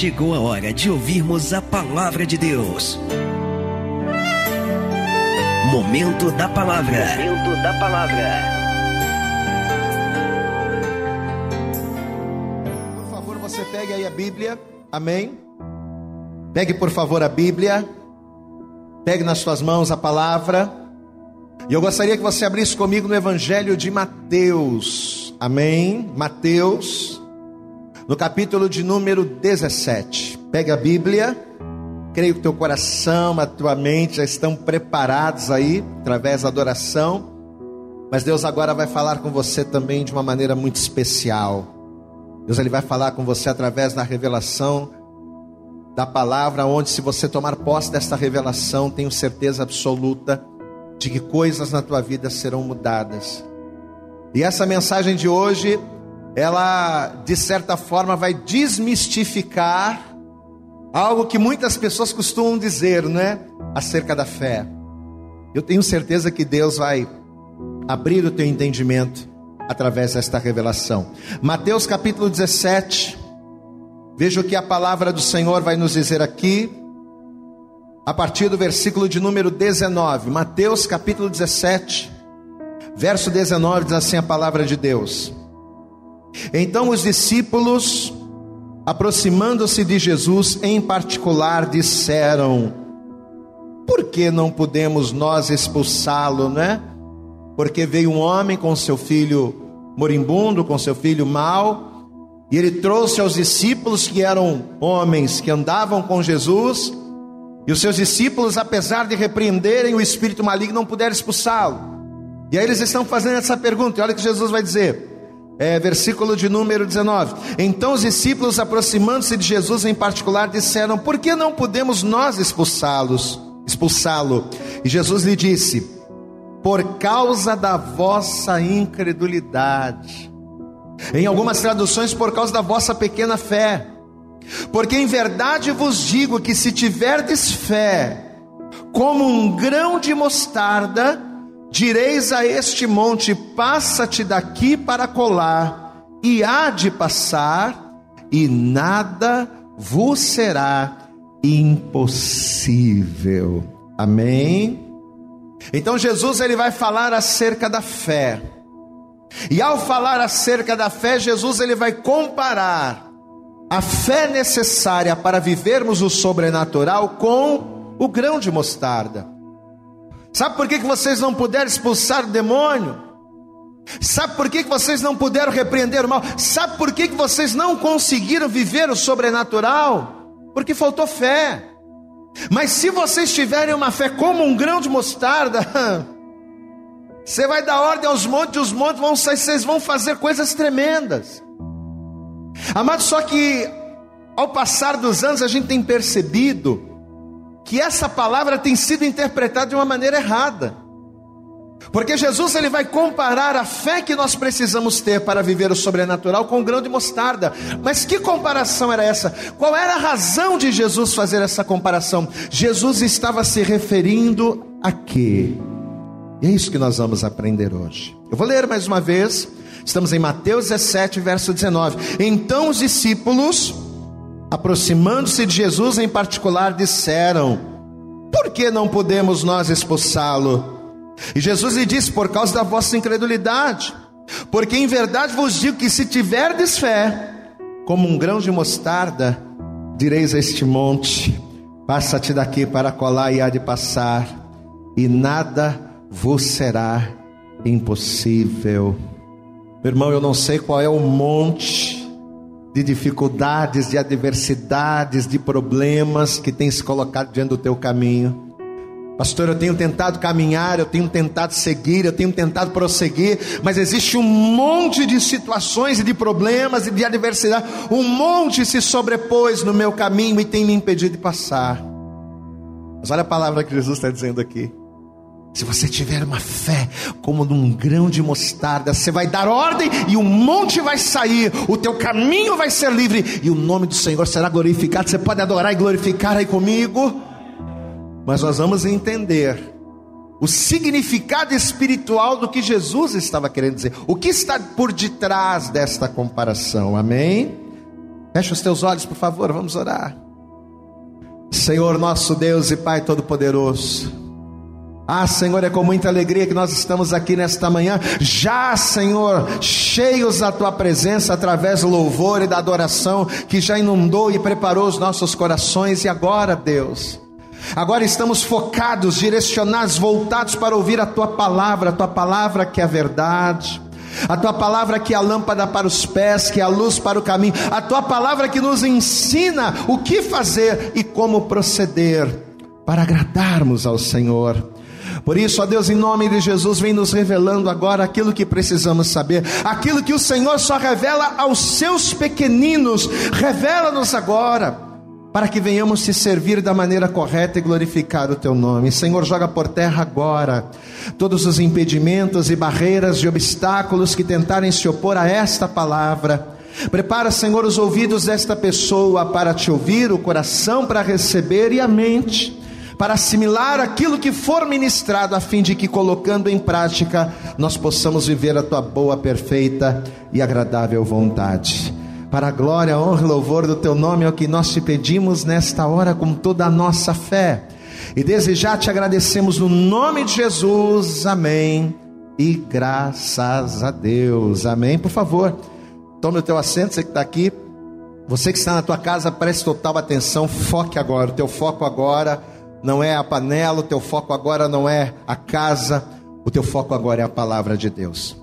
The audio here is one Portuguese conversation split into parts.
chegou a hora de ouvirmos a palavra de Deus. Momento da palavra. Momento da palavra. Por favor, você pegue aí a Bíblia. Amém. Pegue, por favor, a Bíblia. Pegue nas suas mãos a palavra. E eu gostaria que você abrisse comigo no Evangelho de Mateus. Amém. Mateus, no capítulo de número 17. Pegue a Bíblia. Creio que teu coração, a tua mente já estão preparados aí, através da adoração. Mas Deus agora vai falar com você também de uma maneira muito especial. Deus ele vai falar com você através da revelação da palavra, onde se você tomar posse desta revelação, tenho certeza absoluta de que coisas na tua vida serão mudadas. E essa mensagem de hoje, ela de certa forma vai desmistificar algo que muitas pessoas costumam dizer, né, acerca da fé. Eu tenho certeza que Deus vai abrir o teu entendimento através desta revelação. Mateus capítulo 17. Veja o que a palavra do Senhor vai nos dizer aqui, a partir do versículo de número 19. Mateus capítulo 17, verso 19 diz assim a palavra de Deus. Então os discípulos, aproximando-se de Jesus em particular, disseram: Por que não podemos nós expulsá-lo, né? Porque veio um homem com seu filho moribundo, com seu filho mau, e ele trouxe aos discípulos que eram homens que andavam com Jesus, e os seus discípulos, apesar de repreenderem o espírito maligno, não puderam expulsá-lo. E aí eles estão fazendo essa pergunta, e olha o que Jesus vai dizer. É, versículo de número 19. Então os discípulos, aproximando-se de Jesus em particular, disseram: Por que não podemos nós expulsá-los? Expulsá-lo? E Jesus lhe disse: Por causa da vossa incredulidade. Em algumas traduções, por causa da vossa pequena fé. Porque em verdade vos digo que se tiverdes fé, como um grão de mostarda, direis a este monte: passa-te daqui para colar, e há de passar, e nada vos será impossível. Amém? Então Jesus ele vai falar acerca da fé. E ao falar acerca da fé, Jesus ele vai comparar a fé necessária para vivermos o sobrenatural com o grão de mostarda. Sabe por que, que vocês não puderam expulsar o demônio? Sabe por que, que vocês não puderam repreender o mal? Sabe por que, que vocês não conseguiram viver o sobrenatural? Porque faltou fé. Mas se vocês tiverem uma fé como um grão de mostarda, você vai dar ordem aos montes, e os montes vão sair, vocês vão fazer coisas tremendas. Amado, só que ao passar dos anos a gente tem percebido que essa palavra tem sido interpretada de uma maneira errada. Porque Jesus ele vai comparar a fé que nós precisamos ter para viver o sobrenatural com o grão de mostarda. Mas que comparação era essa? Qual era a razão de Jesus fazer essa comparação? Jesus estava se referindo a quê? E é isso que nós vamos aprender hoje. Eu vou ler mais uma vez. Estamos em Mateus 17, verso 19. Então os discípulos, aproximando-se de Jesus em particular, disseram: Por que não podemos nós expulsá-lo? E Jesus lhe disse: Por causa da vossa incredulidade. Porque em verdade vos digo que se tiverdes fé, como um grão de mostarda, direis a este monte: Passa-te daqui para colar e há de passar, e nada vos será impossível. Meu irmão, eu não sei qual é o monte de dificuldades, de adversidades, de problemas que tem se colocado diante do teu caminho. Pastor, eu tenho tentado caminhar, eu tenho tentado seguir, eu tenho tentado prosseguir, mas existe um monte de situações e de problemas e de adversidade, um monte se sobrepôs no meu caminho e tem me impedido de passar. Mas olha a palavra que Jesus está dizendo aqui. Se você tiver uma fé como num grão de mostarda, você vai dar ordem e um monte vai sair, o teu caminho vai ser livre e o nome do Senhor será glorificado. Você pode adorar e glorificar aí comigo, mas nós vamos entender o significado espiritual do que Jesus estava querendo dizer, o que está por detrás desta comparação, amém? Feche os teus olhos, por favor, vamos orar. Senhor nosso Deus e Pai Todo-Poderoso. Ah, Senhor, é com muita alegria que nós estamos aqui nesta manhã, já, Senhor, cheios da tua presença através do louvor e da adoração que já inundou e preparou os nossos corações, e agora, Deus, agora estamos focados, direcionados, voltados para ouvir a tua palavra, a tua palavra que é a verdade. A tua palavra que é a lâmpada para os pés, que é a luz para o caminho, a tua palavra que nos ensina o que fazer e como proceder para agradarmos ao Senhor. Por isso, ó Deus, em nome de Jesus, vem nos revelando agora aquilo que precisamos saber, aquilo que o Senhor só revela aos seus pequeninos, revela-nos agora para que venhamos te servir da maneira correta e glorificar o teu nome. Senhor, joga por terra agora todos os impedimentos e barreiras e obstáculos que tentarem se opor a esta palavra. Prepara, Senhor, os ouvidos desta pessoa para te ouvir, o coração para receber e a mente para assimilar aquilo que for ministrado, a fim de que, colocando em prática, nós possamos viver a tua boa, perfeita e agradável vontade. Para a glória, honra e louvor do teu nome é o que nós te pedimos nesta hora com toda a nossa fé. E desde já te agradecemos no nome de Jesus. Amém. E graças a Deus. Amém. Por favor, tome o teu assento, você que está aqui. Você que está na tua casa, preste total atenção, foque agora. O teu foco agora não é a panela, o teu foco agora não é a casa, o teu foco agora é a palavra de Deus.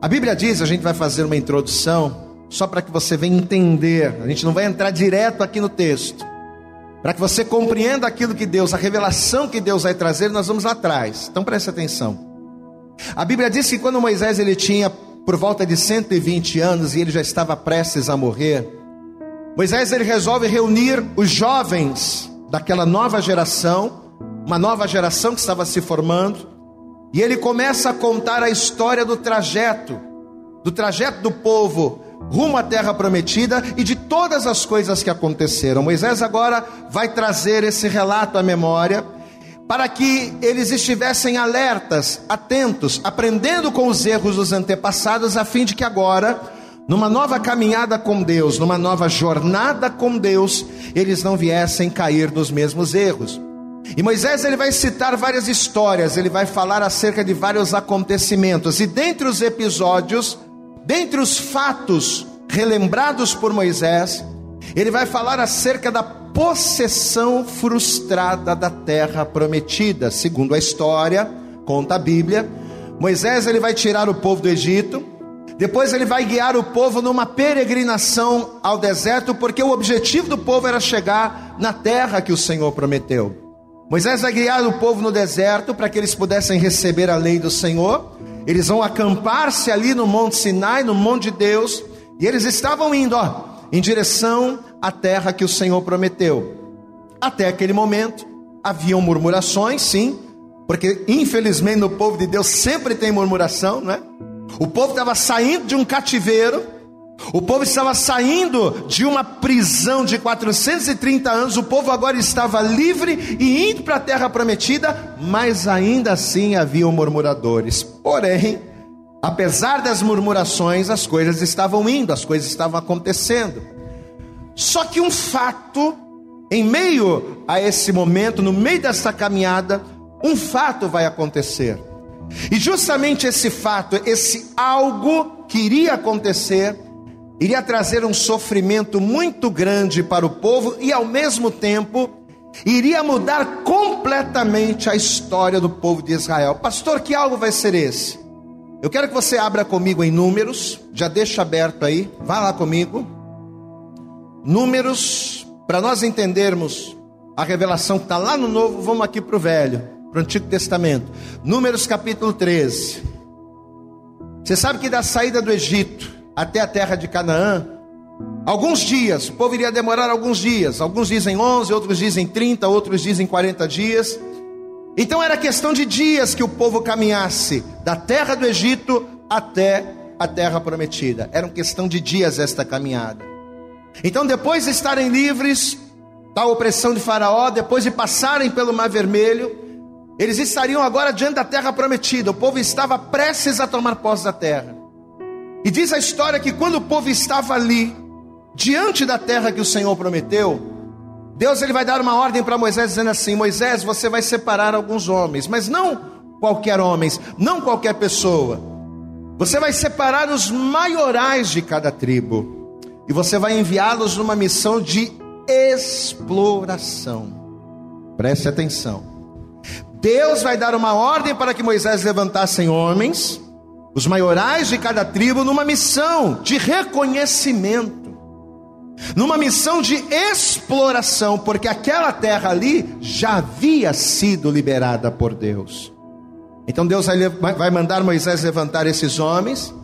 A Bíblia diz, a gente vai fazer uma introdução só para que você venha entender. A gente não vai entrar direto aqui no texto. Para que você compreenda aquilo que Deus, a revelação que Deus vai trazer, nós vamos lá atrás. Então preste atenção. A Bíblia diz que quando Moisés ele tinha por volta de 120 anos e ele já estava prestes a morrer, Moisés ele resolve reunir os jovens daquela nova geração, uma nova geração que estava se formando, e ele começa a contar a história do trajeto, do trajeto do povo rumo à terra prometida e de todas as coisas que aconteceram. Moisés agora vai trazer esse relato à memória para que eles estivessem alertas, atentos, aprendendo com os erros dos antepassados, a fim de que agora, numa nova caminhada com Deus, numa nova jornada com Deus, eles não viessem cair nos mesmos erros. E Moisés ele vai citar várias histórias, ele vai falar acerca de vários acontecimentos, e dentre os episódios Dentre os fatos relembrados por Moisés, ele vai falar acerca da possessão frustrada da terra prometida, segundo a história, conta a Bíblia. Moisés ele vai tirar o povo do Egito, depois ele vai guiar o povo numa peregrinação ao deserto, porque o objetivo do povo era chegar na terra que o Senhor prometeu. Moisés vai guiar o povo no deserto para que eles pudessem receber a lei do Senhor. Eles vão acampar-se ali no Monte Sinai, no Monte de Deus, e eles estavam indo, ó, em direção à terra que o Senhor prometeu. Até aquele momento, haviam murmurações, sim, porque infelizmente no povo de Deus sempre tem murmuração, não é? O povo estava saindo de um cativeiro, o povo estava saindo de uma prisão de 430 anos, o povo agora estava livre e indo para a terra prometida, mas ainda assim haviam murmuradores. Porém, apesar das murmurações, as coisas estavam indo, as coisas estavam acontecendo. Só que um fato, em meio a esse momento, no meio dessa caminhada, um fato vai acontecer. E justamente esse fato, esse algo que iria acontecer, iria trazer um sofrimento muito grande para o povo e, ao mesmo tempo, iria mudar completamente a história do povo de Israel. Pastor, que algo vai ser esse? Eu quero que você abra comigo em Números, já deixa aberto aí, vá lá comigo. Números, para nós entendermos a revelação que está lá no Novo, vamos aqui para o Velho, para o Antigo Testamento. Números capítulo 13. Você sabe que da saída do Egito, até a terra de Canaã, alguns dias, o povo iria demorar alguns dias, alguns dizem 11, outros dizem 30, outros dizem 40 dias. Então era questão de dias que o povo caminhasse da terra do Egito até a terra prometida. Era uma questão de dias esta caminhada. Então, depois de estarem livres da opressão de Faraó, depois de passarem pelo Mar Vermelho, eles estariam agora diante da terra prometida. O povo estava prestes a tomar posse da terra. E diz a história que quando o povo estava ali, diante da terra que o Senhor prometeu, Deus ele vai dar uma ordem para Moisés dizendo assim: Moisés, você vai separar alguns homens, mas não qualquer homens, não qualquer pessoa. Você vai separar os maiorais de cada tribo e você vai enviá-los numa missão de exploração. Preste atenção. Deus vai dar uma ordem para que Moisés levantassem homens, os maiorais de cada tribo, numa missão de reconhecimento numa missão de exploração, porque aquela terra ali já havia sido liberada por Deus. Então Deus vai mandar Moisés levantar esses homens,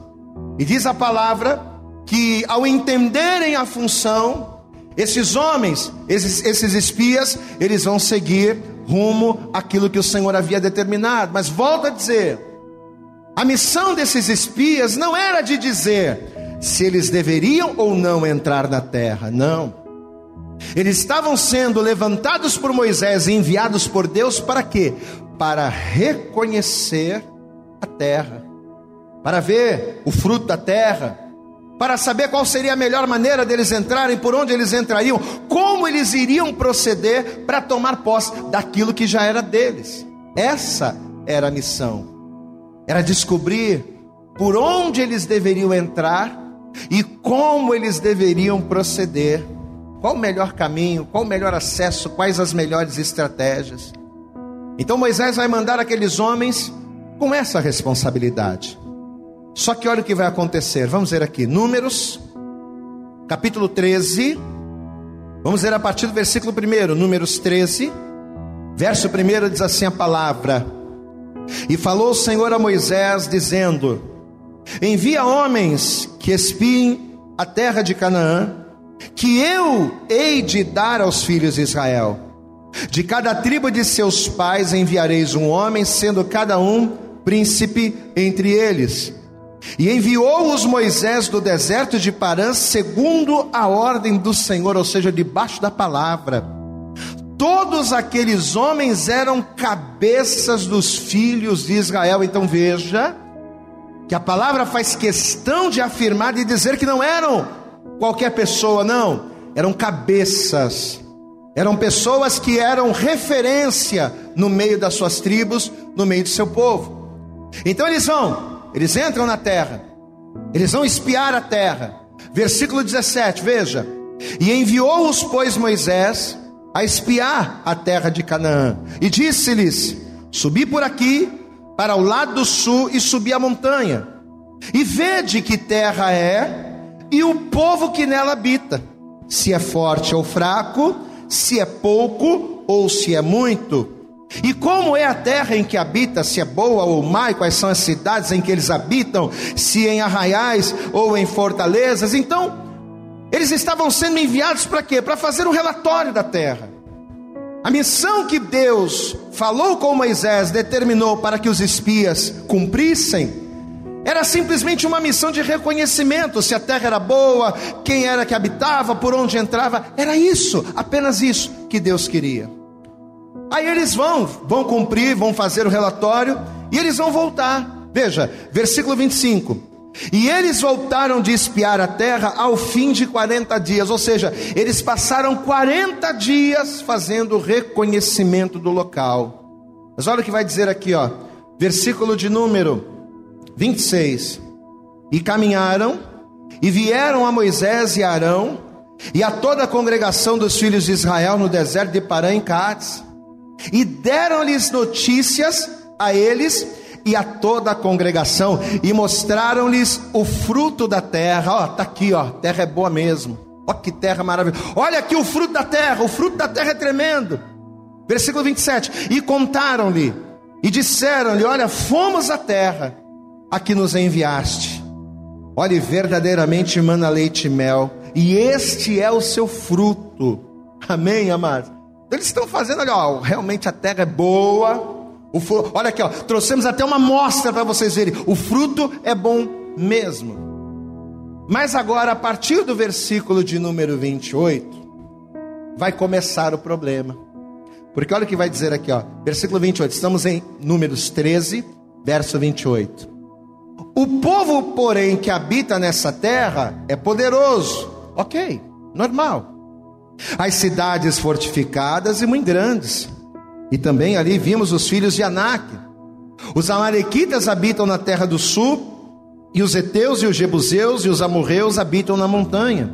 e diz a palavra que ao entenderem a função, esses homens, esses, esses espias, eles vão seguir rumo àquilo que o Senhor havia determinado. Mas volta a dizer, a missão desses espias não era de dizer, se eles deveriam ou não entrar na terra. Não. Eles estavam sendo levantados por Moisés e enviados por Deus para quê? Para reconhecer a terra, para ver o fruto da terra, para saber qual seria a melhor maneira deles entrarem, por onde eles entrariam, como eles iriam proceder para tomar posse daquilo que já era deles. Essa era a missão. Era descobrir por onde eles deveriam entrar e como eles deveriam proceder, qual o melhor caminho, qual o melhor acesso, quais as melhores estratégias. Então Moisés vai mandar aqueles homens com essa responsabilidade. Só que olha o que vai acontecer. Vamos ver aqui, Números, capítulo 13. Vamos ver a partir do versículo 1, Números 13, verso 1 diz assim a palavra: E falou o Senhor a Moisés, dizendo: Envia homens que espiem a terra de Canaã, que eu hei de dar aos filhos de Israel. De cada tribo de seus pais enviareis um homem, sendo cada um príncipe entre eles. E enviou-os Moisés do deserto de Parã, segundo a ordem do Senhor, ou seja, debaixo da palavra. Todos aqueles homens eram cabeças dos filhos de Israel. Então veja, que a palavra faz questão de afirmar e dizer que não eram qualquer pessoa, não, eram cabeças, eram pessoas que eram referência no meio das suas tribos, no meio do seu povo. Então eles vão, eles entram na terra, eles vão espiar a terra. Versículo 17, veja: E enviou-os, pois, Moisés a espiar a terra de Canaã, e disse-lhes: Subi por aqui para o lado do sul e subir a montanha, e vede que terra é, e o povo que nela habita, se é forte ou fraco, se é pouco ou se é muito. E como é a terra em que habita, se é boa ou má, e quais são as cidades em que eles habitam, se em arraiais ou em fortalezas. Então, eles estavam sendo enviados para quê? Para fazer um relatório da terra. A missão que Deus falou com Moisés, determinou para que os espias cumprissem, era simplesmente uma missão de reconhecimento: se a terra era boa, quem era que habitava, por onde entrava. Era isso, apenas isso que Deus queria. Aí eles vão, vão cumprir, vão fazer o relatório e eles vão voltar. Veja, versículo 25. E eles voltaram de espiar a terra ao fim de 40 dias, ou seja, eles passaram 40 dias fazendo reconhecimento do local. Mas olha o que vai dizer aqui, ó, versículo de número 26. E caminharam e vieram a Moisés e Arão e a toda a congregação dos filhos de Israel no deserto de Parã em Cádiz, e deram-lhes notícias a eles e a toda a congregação e mostraram-lhes o fruto da terra. Ó, tá aqui, ó, terra é boa mesmo. Ó que terra maravilhosa. Olha aqui o fruto da terra, o fruto da terra é tremendo. Versículo 27. E contaram-lhe e disseram-lhe: Olha, fomos à terra a que nos enviaste. Olhe, verdadeiramente mana leite e mel, e este é o seu fruto. Amém, amados? Eles estão fazendo, olha, ó, realmente a terra é boa, o olha aqui, ó, trouxemos até uma amostra para vocês verem. O fruto é bom mesmo. Mas agora, a partir do versículo de número 28, vai começar o problema. Porque olha o que vai dizer aqui, ó, versículo 28. Estamos em Números 13, verso 28. O povo, porém, que habita nessa terra é poderoso, Ok, normal. As cidades fortificadas e muito grandes. E também ali vimos os filhos de Anak. Os amalequitas habitam na terra do sul, e os heteus e os jebuseus e os amorreus habitam na montanha.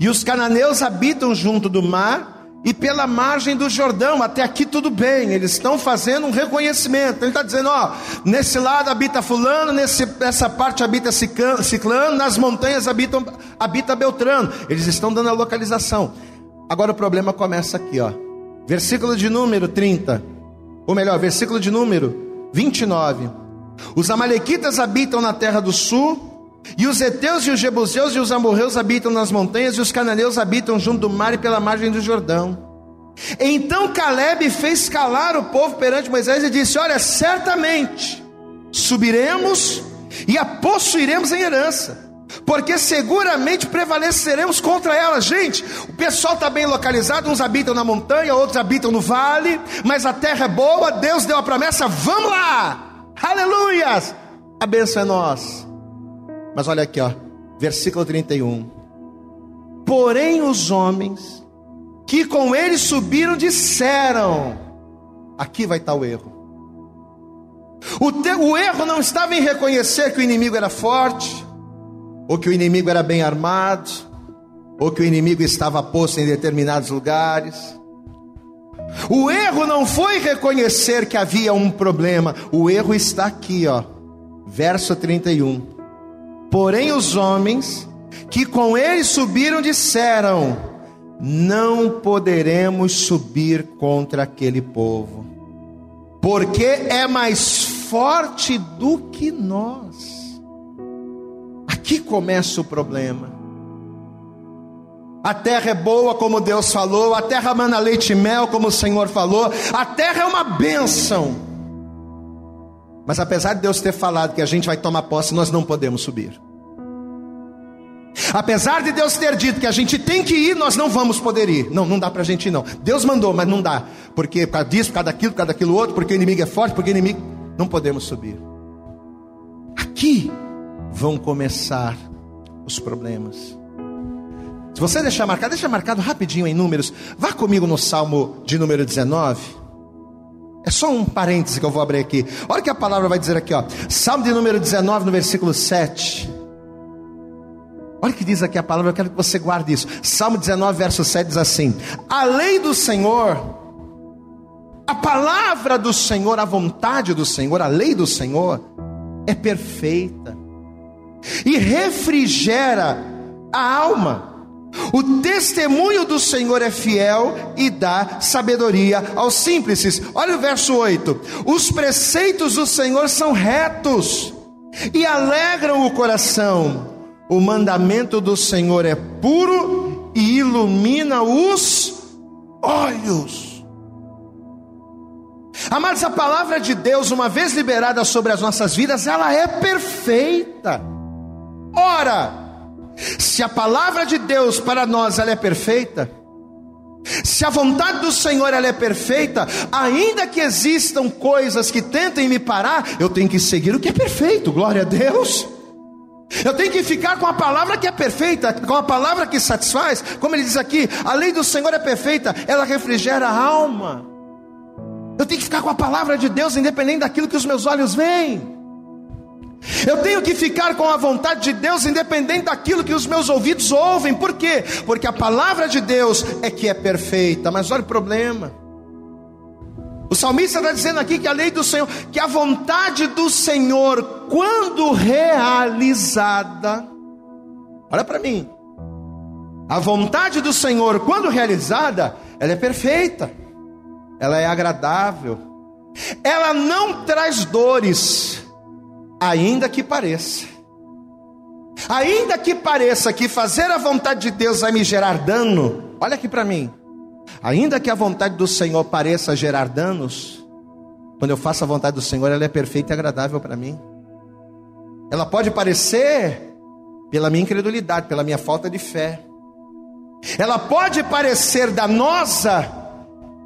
E os cananeus habitam junto do mar e pela margem do Jordão, até aqui tudo bem, eles estão fazendo um reconhecimento. Ele está dizendo: ó, nesse lado habita Fulano, nesse, nessa parte habita Ciclano, nas montanhas habitam, habita Beltrano. Eles estão dando a localização. Agora o problema começa aqui, ó. Versículo de número 30, ou melhor, versículo de número 29. Os Amalequitas habitam na terra do sul e os heteus e os jebuseus e os amorreus habitam nas montanhas, e os cananeus habitam junto do mar e pela margem do Jordão. Então Caleb fez calar o povo perante Moisés e disse: Olha, certamente subiremos e a possuiremos em herança, porque seguramente prevaleceremos contra ela. Gente, o pessoal está bem localizado, uns habitam na montanha, outros habitam no vale, mas a terra é boa, Deus deu a promessa, vamos lá! Aleluias! A bênção é nossa. Mas olha aqui, ó, versículo 31. Porém os homens que com ele subiram disseram: Aqui vai estar o erro. O, te, o erro não estava em reconhecer que o inimigo era forte, ou que o inimigo era bem armado, ou que o inimigo estava posto em determinados lugares. O erro não foi reconhecer que havia um problema, o erro está aqui, ó, verso 31. Porém, os homens que com ele subiram disseram: Não poderemos subir contra aquele povo, porque é mais forte do que nós. Aqui começa o problema. A terra é boa, como Deus falou, a terra manda leite e mel, como o Senhor falou, a terra é uma bênção. Mas apesar de Deus ter falado que a gente vai tomar posse, nós não podemos subir. Apesar de Deus ter dito que a gente tem que ir, nós não vamos poder ir. Não, não dá para a gente ir, não. Deus mandou, mas não dá. Porque por causa disso, por causa daquilo, por causa daquilo outro, porque o inimigo é forte, porque o inimigo. Não podemos subir. Aqui vão começar os problemas. Se você deixar marcado, deixa marcado rapidinho em números. Vá comigo no Salmo de número 19. É só um parêntese que eu vou abrir aqui. Olha que a palavra vai dizer aqui, ó. Salmo de número 19, no versículo 7. Olha que diz aqui a palavra, eu quero que você guarde isso. Salmo 19, verso 7 diz assim: A lei do Senhor, a palavra do Senhor, a vontade do Senhor, a lei do Senhor é perfeita e refrigera a alma. O testemunho do Senhor é fiel e dá sabedoria aos simples. Olha o verso 8: Os preceitos do Senhor são retos e alegram o coração. O mandamento do Senhor é puro e ilumina os olhos. Amados, a palavra de Deus, uma vez liberada sobre as nossas vidas, ela é perfeita. Ora, se a palavra de Deus para nós ela é perfeita, se a vontade do Senhor ela é perfeita, ainda que existam coisas que tentem me parar, eu tenho que seguir o que é perfeito, glória a Deus. Eu tenho que ficar com a palavra que é perfeita, com a palavra que satisfaz, como ele diz aqui, a lei do Senhor é perfeita, ela refrigera a alma. Eu tenho que ficar com a palavra de Deus, independente daquilo que os meus olhos veem. Eu tenho que ficar com a vontade de Deus, independente daquilo que os meus ouvidos ouvem. Por quê? Porque a palavra de Deus é que é perfeita. Mas olha o problema. O salmista está dizendo aqui que a lei do Senhor, que a vontade do Senhor, quando realizada, olha para mim, a vontade do Senhor, quando realizada, ela é perfeita, ela é agradável, ela não traz dores, ainda que pareça. Ainda que pareça que fazer a vontade de Deus vai me gerar dano, olha aqui para mim. Ainda que a vontade do Senhor pareça gerar danos, quando eu faço a vontade do Senhor, ela é perfeita e agradável para mim. Ela pode parecer pela minha incredulidade, pela minha falta de fé. Ela pode parecer danosa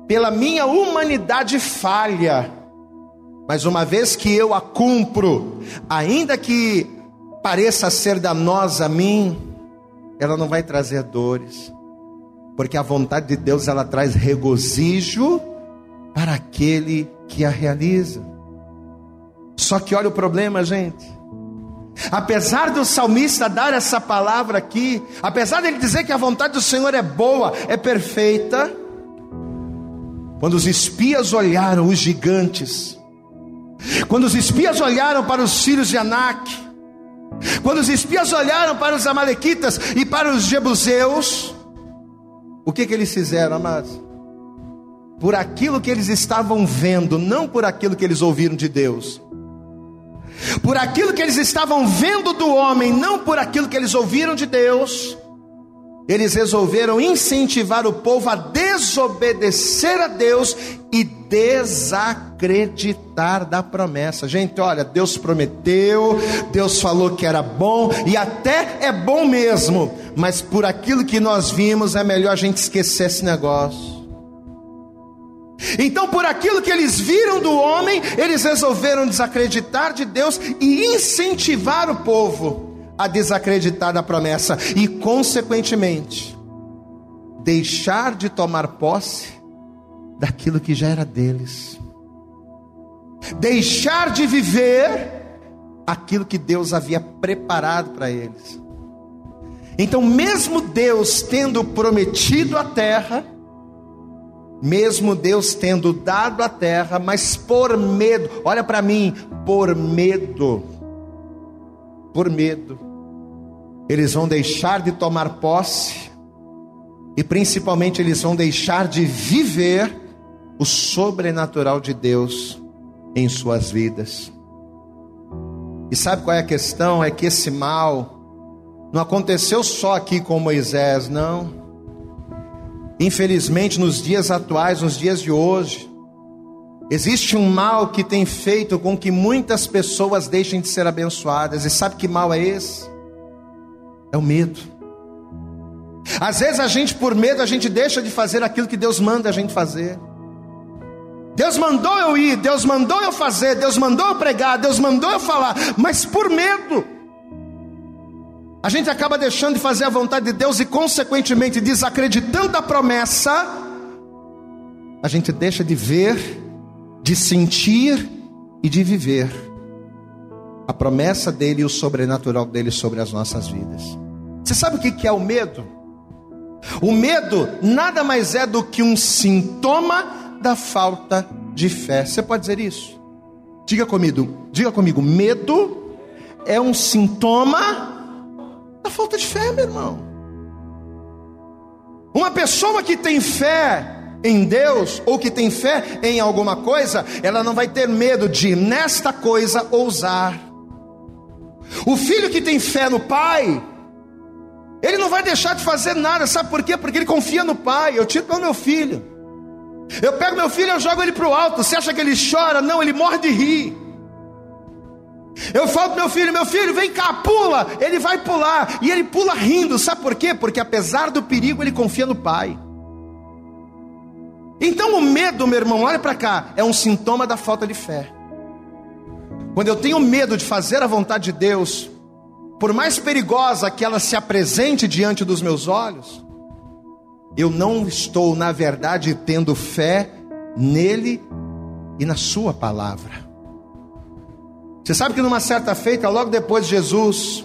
pela minha humanidade falha. Mas uma vez que eu a cumpro, ainda que pareça ser danosa a mim, ela não vai trazer dores, porque a vontade de Deus ela traz regozijo para aquele que a realiza. Só que olha o problema, gente. Apesar do salmista dar essa palavra aqui, apesar dele dizer que a vontade do Senhor é boa, é perfeita, quando os espias olharam os gigantes, quando os espias olharam para os filhos de Anak, quando os espias olharam para os amalequitas e para os jebuseus, o que, que eles fizeram, amados? Por aquilo que eles estavam vendo, não por aquilo que eles ouviram de Deus por aquilo que eles estavam vendo do homem, não por aquilo que eles ouviram de Deus, eles resolveram incentivar o povo a desobedecer a Deus e desacreditar da promessa. Gente, olha, Deus prometeu, Deus falou que era bom e até é bom mesmo, mas por aquilo que nós vimos é melhor a gente esquecer esse negócio. Então, por aquilo que eles viram do homem, eles resolveram desacreditar de Deus e incentivar o povo a desacreditar da promessa e, consequentemente, deixar de tomar posse daquilo que já era deles, deixar de viver aquilo que Deus havia preparado para eles. Então, mesmo Deus tendo prometido a terra, mesmo Deus tendo dado a terra, mas por medo, olha para mim, por medo, por medo, eles vão deixar de tomar posse, e principalmente eles vão deixar de viver o sobrenatural de Deus em suas vidas. E sabe qual é a questão? É que esse mal não aconteceu só aqui com Moisés, não. Infelizmente, nos dias atuais, nos dias de hoje, existe um mal que tem feito com que muitas pessoas deixem de ser abençoadas. E sabe que mal é esse? É o medo. Às vezes a gente, por medo, a gente deixa de fazer aquilo que Deus manda a gente fazer. Deus mandou eu ir, Deus mandou eu fazer, Deus mandou eu pregar, Deus mandou eu falar, mas por medo. A gente acaba deixando de fazer a vontade de Deus e, consequentemente, desacreditando da promessa, a gente deixa de ver, de sentir e de viver a promessa dele e o sobrenatural dele sobre as nossas vidas. Você sabe o que é o medo? O medo nada mais é do que um sintoma da falta de fé. Você pode dizer isso? Diga comigo, diga comigo, medo é um sintoma a falta de fé, meu irmão. Uma pessoa que tem fé em Deus ou que tem fé em alguma coisa, ela não vai ter medo de nesta coisa ousar. O filho que tem fé no pai, ele não vai deixar de fazer nada, sabe por quê? Porque ele confia no pai. Eu tiro para o meu filho. Eu pego meu filho eu jogo ele para o alto. Você acha que ele chora? Não, ele morre de rir. Eu falo para meu filho, meu filho, vem cá, pula. Ele vai pular e ele pula rindo. Sabe por quê? Porque apesar do perigo, ele confia no pai. Então o medo, meu irmão, olha para cá, é um sintoma da falta de fé. Quando eu tenho medo de fazer a vontade de Deus, por mais perigosa que ela se apresente diante dos meus olhos, eu não estou, na verdade, tendo fé nele e na Sua palavra. Você sabe que numa certa feita, logo depois de Jesus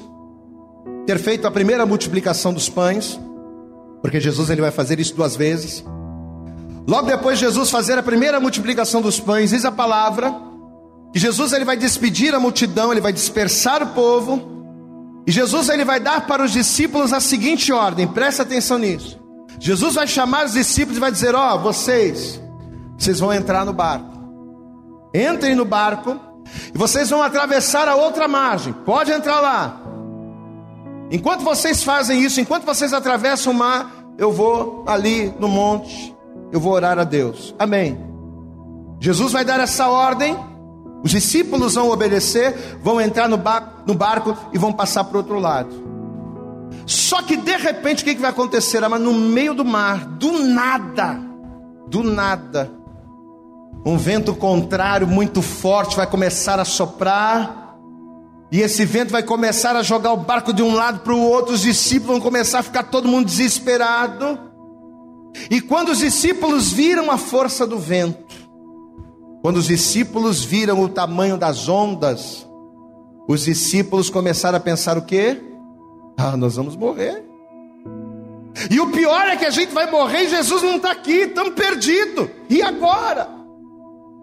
ter feito a primeira multiplicação dos pães, porque Jesus ele vai fazer isso duas vezes. Logo depois de Jesus fazer a primeira multiplicação dos pães, diz a palavra que Jesus ele vai despedir a multidão, ele vai dispersar o povo, e Jesus ele vai dar para os discípulos a seguinte ordem, presta atenção nisso. Jesus vai chamar os discípulos e vai dizer: Ó, oh, vocês, vocês vão entrar no barco. Entrem no barco e vocês vão atravessar a outra margem. Pode entrar lá. Enquanto vocês fazem isso, enquanto vocês atravessam o mar, eu vou ali no monte, eu vou orar a Deus. Amém. Jesus vai dar essa ordem. Os discípulos vão obedecer, vão entrar no, barco, no barco e vão passar para o outro lado. Só que de repente o que, que vai acontecer? Mas no meio do mar, do nada, do nada, um vento contrário muito forte vai começar a soprar. E esse vento vai começar a jogar o barco de um lado para o outro, os discípulos vão começar a ficar todo mundo desesperado. E quando os discípulos viram a força do vento, quando os discípulos viram o tamanho das ondas, os discípulos começaram a pensar o quê? Ah, nós vamos morrer. E o pior é que a gente vai morrer e Jesus não está aqui, estamos perdidos. E agora?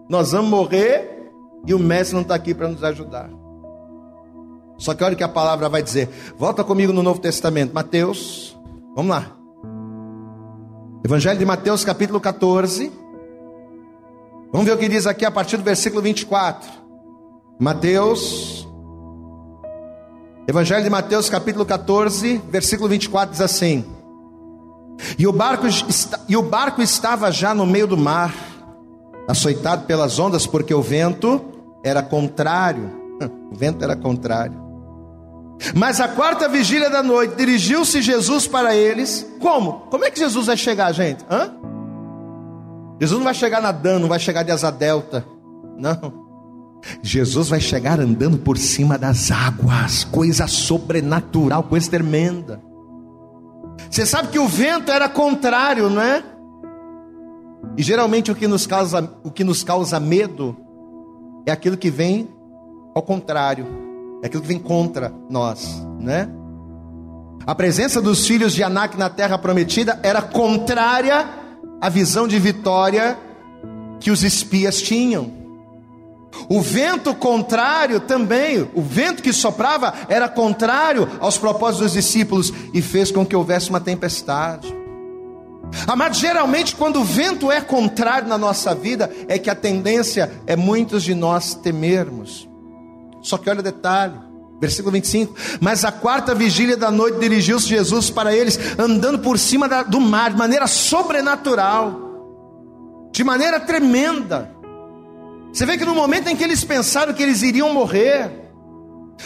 Nós vamos morrer e o mestre não está aqui para nos ajudar. Só que olha que a palavra vai dizer. Volta comigo no Novo Testamento, Mateus. Vamos lá. Evangelho de Mateus, capítulo 14. Vamos ver o que diz aqui a partir do versículo 24. Mateus. Evangelho de Mateus, capítulo 14, versículo 24 diz assim: e o barco, e o barco estava já no meio do mar, açoitado pelas ondas, porque o vento era contrário. O vento era contrário. Mas a quarta vigília da noite, dirigiu-se Jesus para eles. Como? Como é que Jesus vai chegar, gente? Hã? Jesus não vai chegar nadando, não vai chegar de asa delta. Não. Jesus vai chegar andando por cima das águas, coisa sobrenatural, coisa tremenda. Você sabe que o vento era contrário, não é? E geralmente o que nos causa, o que nos causa medo é aquilo que vem ao contrário, é aquilo que vem contra nós, né? A presença dos filhos de Anak na terra prometida era contrária à visão de vitória que os espias tinham. O vento contrário também, o vento que soprava era contrário aos propósitos dos discípulos e fez com que houvesse uma tempestade. Amado, geralmente quando o vento é contrário na nossa vida, é que a tendência é muitos de nós temermos. Só que olha o detalhe, versículo 25: Mas a quarta vigília da noite dirigiu-se Jesus para eles, andando por cima da, do mar, de maneira sobrenatural, de maneira tremenda. Você vê que no momento em que eles pensaram que eles iriam morrer,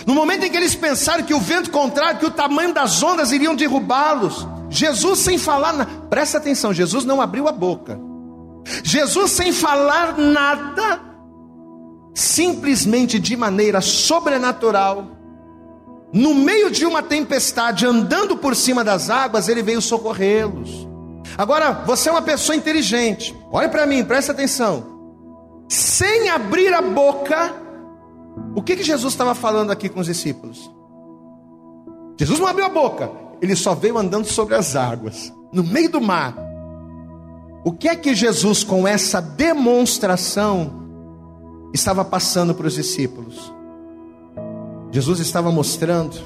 no momento em que eles pensaram que o vento contrário, que o tamanho das ondas iriam derrubá-los, Jesus sem falar, na... presta atenção, Jesus não abriu a boca. Jesus sem falar nada, simplesmente de maneira sobrenatural, no meio de uma tempestade, andando por cima das águas, ele veio socorrê-los. Agora, você é uma pessoa inteligente, olhe para mim, presta atenção sem abrir a boca, o que, que Jesus estava falando aqui com os discípulos? Jesus não abriu a boca, ele só veio andando sobre as águas, no meio do mar. O que é que Jesus, com essa demonstração, estava passando para os discípulos? Jesus estava mostrando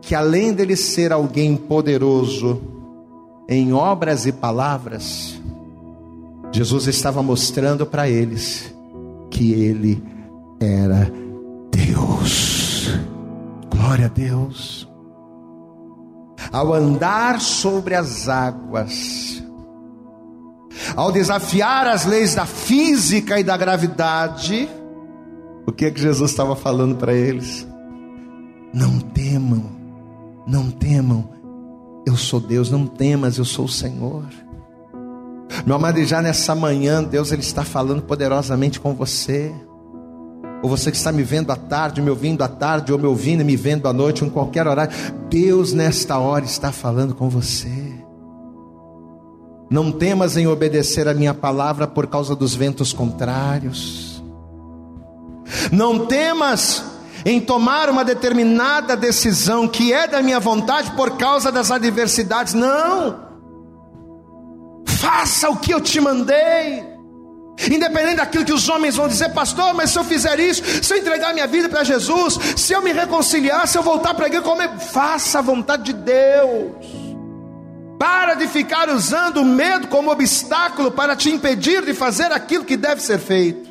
que, além dele ser alguém poderoso em obras e palavras, Jesus estava mostrando para eles que ele era Deus. Glória a Deus. Ao andar sobre as águas, ao desafiar as leis da física e da gravidade, o que é que Jesus estava falando para eles? Não temam, não temam, eu sou Deus, não temas, eu sou o Senhor. Meu amado, já nessa manhã, Deus ele está falando poderosamente com você. Ou você que está me vendo à tarde, me ouvindo à tarde, ou me ouvindo e me vendo à noite, ou em qualquer horário, Deus nesta hora está falando com você. Não temas em obedecer a minha palavra por causa dos ventos contrários. Não temas em tomar uma determinada decisão que é da minha vontade por causa das adversidades. Não faça o que eu te mandei. Independente daquilo que os homens vão dizer, pastor, mas se eu fizer isso, se eu entregar minha vida para Jesus, se eu me reconciliar, se eu voltar para a igreja, como é? faça a vontade de Deus. Para de ficar usando o medo como obstáculo para te impedir de fazer aquilo que deve ser feito.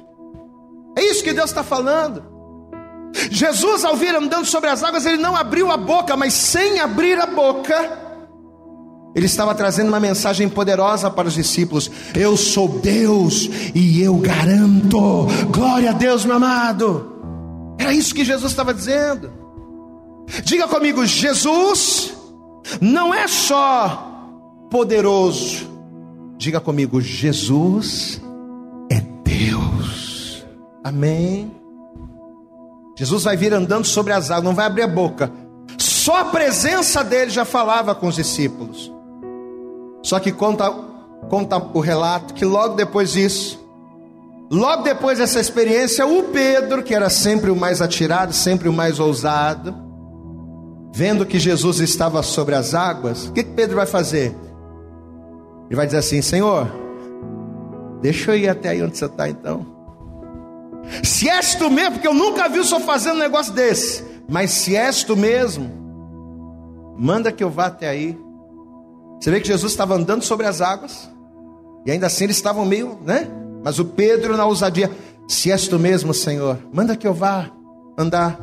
É isso que Deus está falando. Jesus, ao vir andando sobre as águas, ele não abriu a boca, mas sem abrir a boca, ele estava trazendo uma mensagem poderosa para os discípulos: Eu sou Deus e eu garanto. Glória a Deus, meu amado. Era isso que Jesus estava dizendo. Diga comigo: Jesus não é só poderoso. Diga comigo: Jesus é Deus. Amém. Jesus vai vir andando sobre as águas, não vai abrir a boca. Só a presença dele já falava com os discípulos. Só que conta, conta o relato que logo depois disso, logo depois dessa experiência, o Pedro, que era sempre o mais atirado, sempre o mais ousado, vendo que Jesus estava sobre as águas, o que, que Pedro vai fazer? Ele vai dizer assim: Senhor, deixa eu ir até aí onde você está então. Se és tu mesmo, porque eu nunca vi o senhor fazendo um negócio desse, mas se és tu mesmo, manda que eu vá até aí. Você vê que Jesus estava andando sobre as águas, e ainda assim eles estavam meio, né? Mas o Pedro na ousadia, se és tu mesmo, Senhor, manda que eu vá andar.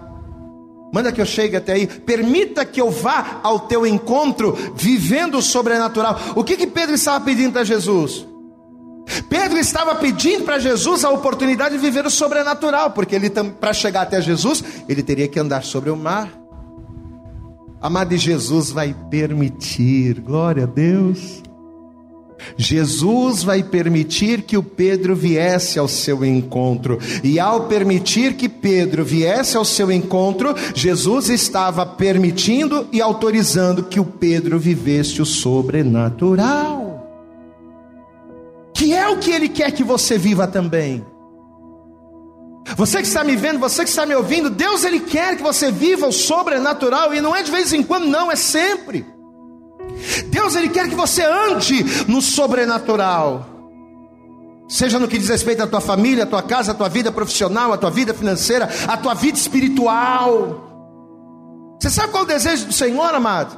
Manda que eu chegue até aí. Permita que eu vá ao teu encontro, vivendo o sobrenatural. O que que Pedro estava pedindo para Jesus? Pedro estava pedindo para Jesus a oportunidade de viver o sobrenatural, porque ele para chegar até Jesus, ele teria que andar sobre o mar. Amado, Jesus vai permitir, glória a Deus. Jesus vai permitir que o Pedro viesse ao seu encontro, e ao permitir que Pedro viesse ao seu encontro, Jesus estava permitindo e autorizando que o Pedro vivesse o sobrenatural, que é o que ele quer que você viva também. Você que está me vendo, você que está me ouvindo, Deus ele quer que você viva o sobrenatural e não é de vez em quando, não, é sempre. Deus ele quer que você ande no sobrenatural. Seja no que diz respeito à tua família, à tua casa, à tua vida profissional, à tua vida financeira, à tua vida espiritual. Você sabe qual é o desejo do Senhor, amado?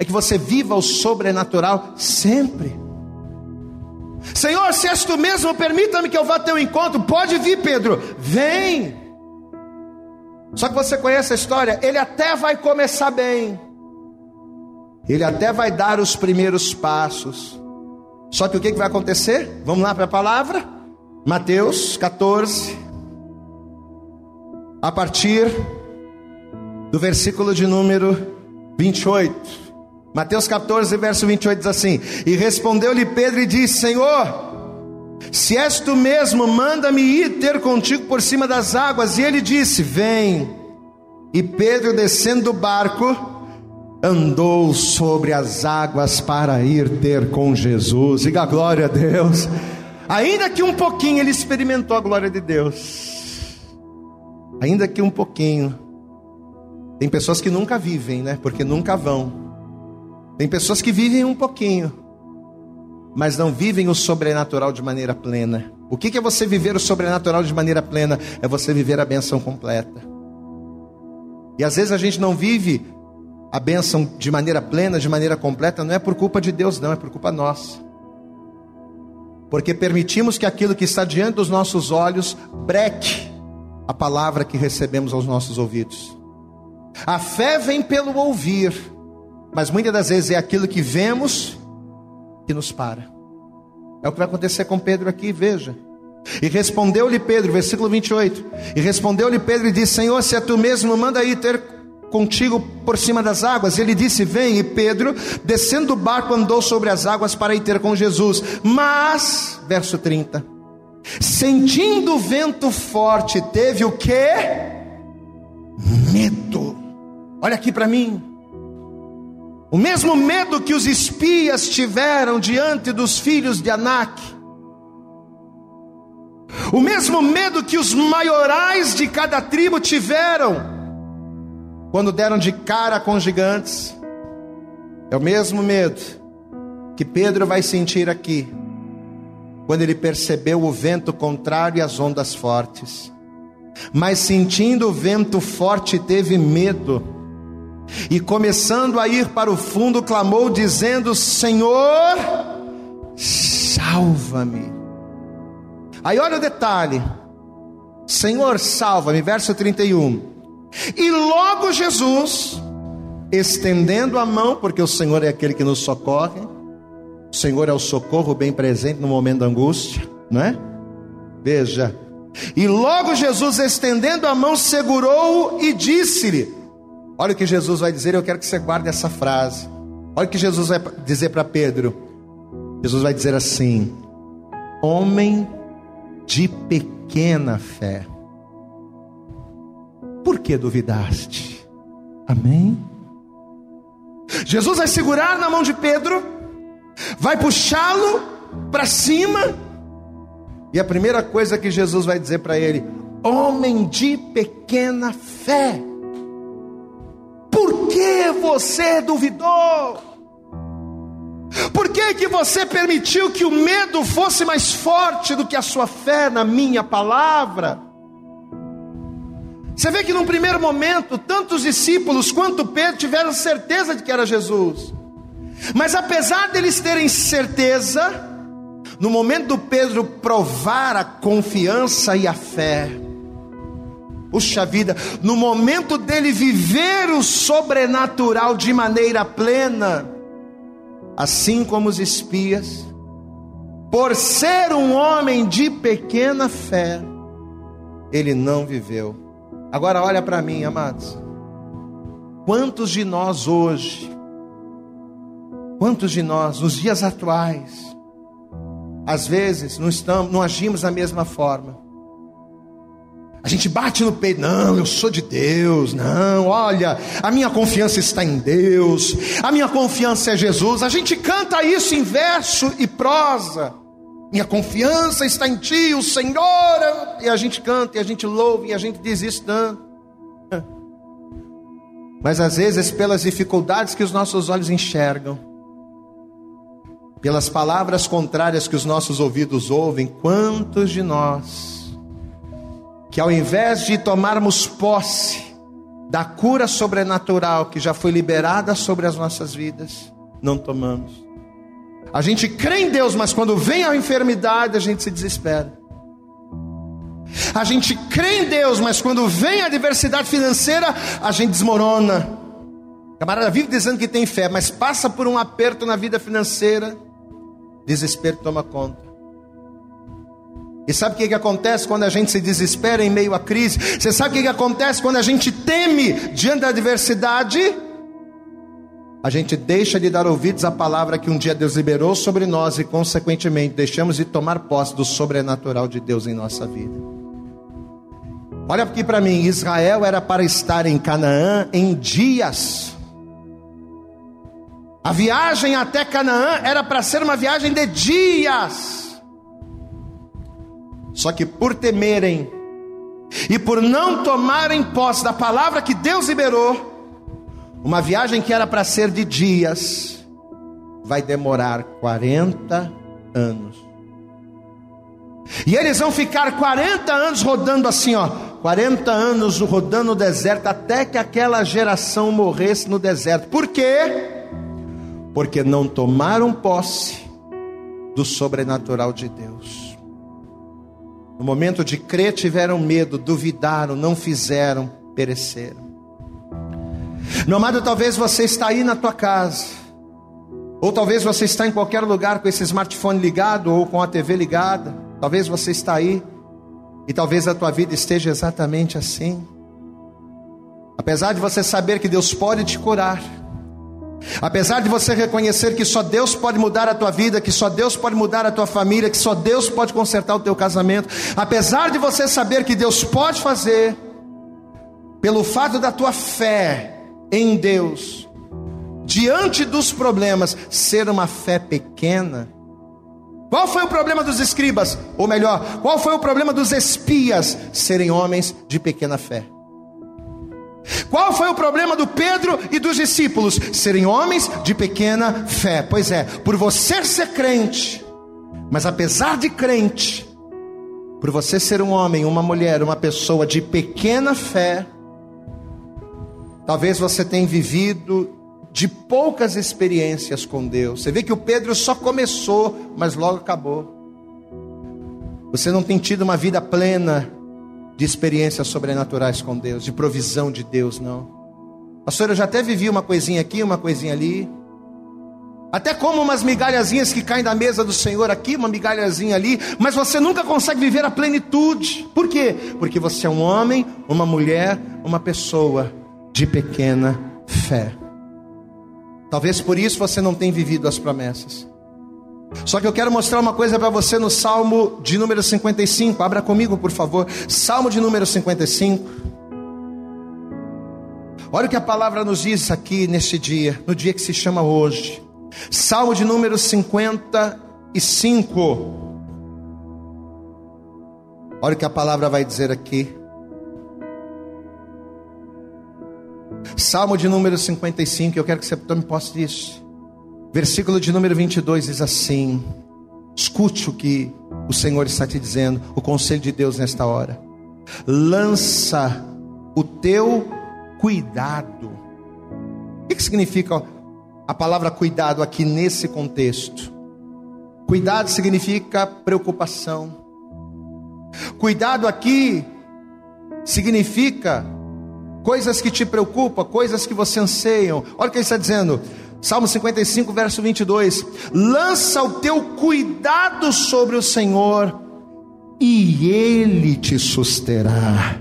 É que você viva o sobrenatural sempre. Senhor, se és tu mesmo, permita-me que eu vá ao teu encontro. Pode vir, Pedro, vem. Só que você conhece a história, ele até vai começar bem. Ele até vai dar os primeiros passos. Só que o que vai acontecer? Vamos lá para a palavra? Mateus 14, a partir do versículo de número 28. Mateus 14, verso 28 diz assim: E respondeu-lhe Pedro e disse: Senhor, se és tu mesmo, manda-me ir ter contigo por cima das águas. E ele disse: Vem. E Pedro, descendo do barco, andou sobre as águas para ir ter com Jesus. Diga glória a Deus. Ainda que um pouquinho ele experimentou a glória de Deus. Ainda que um pouquinho. Tem pessoas que nunca vivem, né? Porque nunca vão. Tem pessoas que vivem um pouquinho, mas não vivem o sobrenatural de maneira plena. O que é você viver o sobrenatural de maneira plena? É você viver a benção completa. E às vezes a gente não vive a bênção de maneira plena, de maneira completa, não é por culpa de Deus, não, é por culpa nossa. Porque permitimos que aquilo que está diante dos nossos olhos breque a palavra que recebemos aos nossos ouvidos. A fé vem pelo ouvir, mas muitas das vezes é aquilo que vemos que nos para. É o que vai acontecer com Pedro aqui, veja. E respondeu-lhe Pedro, versículo 28. E respondeu-lhe Pedro e disse: Senhor, se é tu mesmo, manda aí ter contigo por cima das águas. Ele disse: Vem. E Pedro, descendo do barco, andou sobre as águas para ir ter com Jesus. Mas, verso 30, sentindo o vento forte, teve o que? Medo. Olha aqui para mim. O mesmo medo que os espias tiveram diante dos filhos de Anak. O mesmo medo que os maiorais de cada tribo tiveram quando deram de cara com os gigantes, é o mesmo medo que Pedro vai sentir aqui, quando ele percebeu o vento contrário e as ondas fortes. Mas sentindo o vento forte, teve medo, e começando a ir para o fundo, clamou, dizendo: Senhor, salva-me. Aí olha o detalhe: Senhor, salva-me, verso 31. E logo Jesus, estendendo a mão, porque o Senhor é aquele que nos socorre, o Senhor é o socorro bem presente no momento da angústia, não é? Veja. E logo Jesus, estendendo a mão, segurou-o e disse-lhe: Olha o que Jesus vai dizer, eu quero que você guarde essa frase. Olha o que Jesus vai dizer para Pedro. Jesus vai dizer assim: Homem de pequena fé. por que duvidaste? Amém? Jesus vai segurar na mão de Pedro, vai puxá-lo para cima, e a primeira coisa que Jesus vai dizer para ele: homem de pequena fé, que você duvidou? Por que, que você permitiu que o medo fosse mais forte do que a sua fé na minha palavra? Você vê que num primeiro momento, tanto os discípulos quanto Pedro tiveram certeza de que era Jesus. Mas apesar deles terem certeza, no momento do Pedro provar a confiança e a fé, puxa vida, no momento dele viver o sobrenatural de maneira plena, assim como os espias, por ser um homem de pequena fé, ele não viveu. Agora olha para mim, amados. Quantos de nós hoje, quantos de nós nos dias atuais, às vezes não estamos, não agimos da mesma forma? A gente bate no peito, não, eu sou de Deus, não, olha, a minha confiança está em Deus, a minha confiança é Jesus. A gente canta isso em verso e prosa. Minha confiança está em Ti, o Senhor. E a gente canta, e a gente louva, e a gente diz isso tanto. Mas às vezes, pelas dificuldades que os nossos olhos enxergam, pelas palavras contrárias que os nossos ouvidos ouvem, quantos de nós que ao invés de tomarmos posse da cura sobrenatural que já foi liberada sobre as nossas vidas, não tomamos. A gente crê em Deus, mas quando vem a enfermidade, a gente se desespera. A gente crê em Deus, mas quando vem a adversidade financeira, a gente desmorona. O camarada vive dizendo que tem fé, mas passa por um aperto na vida financeira, desespero toma conta. E sabe o que, que acontece quando a gente se desespera em meio à crise? Você sabe o que, que acontece quando a gente teme diante da adversidade? A gente deixa de dar ouvidos à palavra que um dia Deus liberou sobre nós e, consequentemente, deixamos de tomar posse do sobrenatural de Deus em nossa vida. Olha aqui para mim: Israel era para estar em Canaã em dias. A viagem até Canaã era para ser uma viagem de dias. Só que por temerem e por não tomarem posse da palavra que Deus liberou, uma viagem que era para ser de dias, vai demorar 40 anos. E eles vão ficar 40 anos rodando assim, ó, 40 anos rodando no deserto até que aquela geração morresse no deserto. Por quê? Porque não tomaram posse do sobrenatural de Deus. No momento de crer, tiveram medo, duvidaram, não fizeram, pereceram. Meu amado, talvez você está aí na tua casa, ou talvez você está em qualquer lugar com esse smartphone ligado ou com a TV ligada. Talvez você está aí e talvez a tua vida esteja exatamente assim. Apesar de você saber que Deus pode te curar, Apesar de você reconhecer que só Deus pode mudar a tua vida, que só Deus pode mudar a tua família, que só Deus pode consertar o teu casamento, apesar de você saber que Deus pode fazer, pelo fato da tua fé em Deus, diante dos problemas, ser uma fé pequena. Qual foi o problema dos escribas? Ou melhor, qual foi o problema dos espias serem homens de pequena fé? Qual foi o problema do Pedro e dos discípulos? Serem homens de pequena fé. Pois é, por você ser crente, mas apesar de crente, por você ser um homem, uma mulher, uma pessoa de pequena fé, talvez você tenha vivido de poucas experiências com Deus. Você vê que o Pedro só começou, mas logo acabou. Você não tem tido uma vida plena de experiências sobrenaturais com Deus, de provisão de Deus, não. Pastor, eu já até vivi uma coisinha aqui, uma coisinha ali. Até como umas migalhazinhas que caem da mesa do Senhor aqui, uma migalhazinha ali, mas você nunca consegue viver a plenitude. Por quê? Porque você é um homem, uma mulher, uma pessoa de pequena fé. Talvez por isso você não tenha vivido as promessas. Só que eu quero mostrar uma coisa para você no Salmo de número 55. Abra comigo, por favor. Salmo de número 55. Olha o que a palavra nos diz aqui neste dia, no dia que se chama hoje. Salmo de número 55. Olha o que a palavra vai dizer aqui. Salmo de número 55, eu quero que você tome posse disso. Versículo de número 22 diz assim: Escute o que o Senhor está te dizendo, o conselho de Deus nesta hora. Lança o teu cuidado. O que, significa a palavra cuidado aqui nesse contexto? Cuidado significa preocupação. Cuidado aqui significa coisas que te preocupam, coisas que você anseiam. Olha o que ele está dizendo. Salmo 55, verso 22: Lança o teu cuidado sobre o Senhor, e Ele te susterá,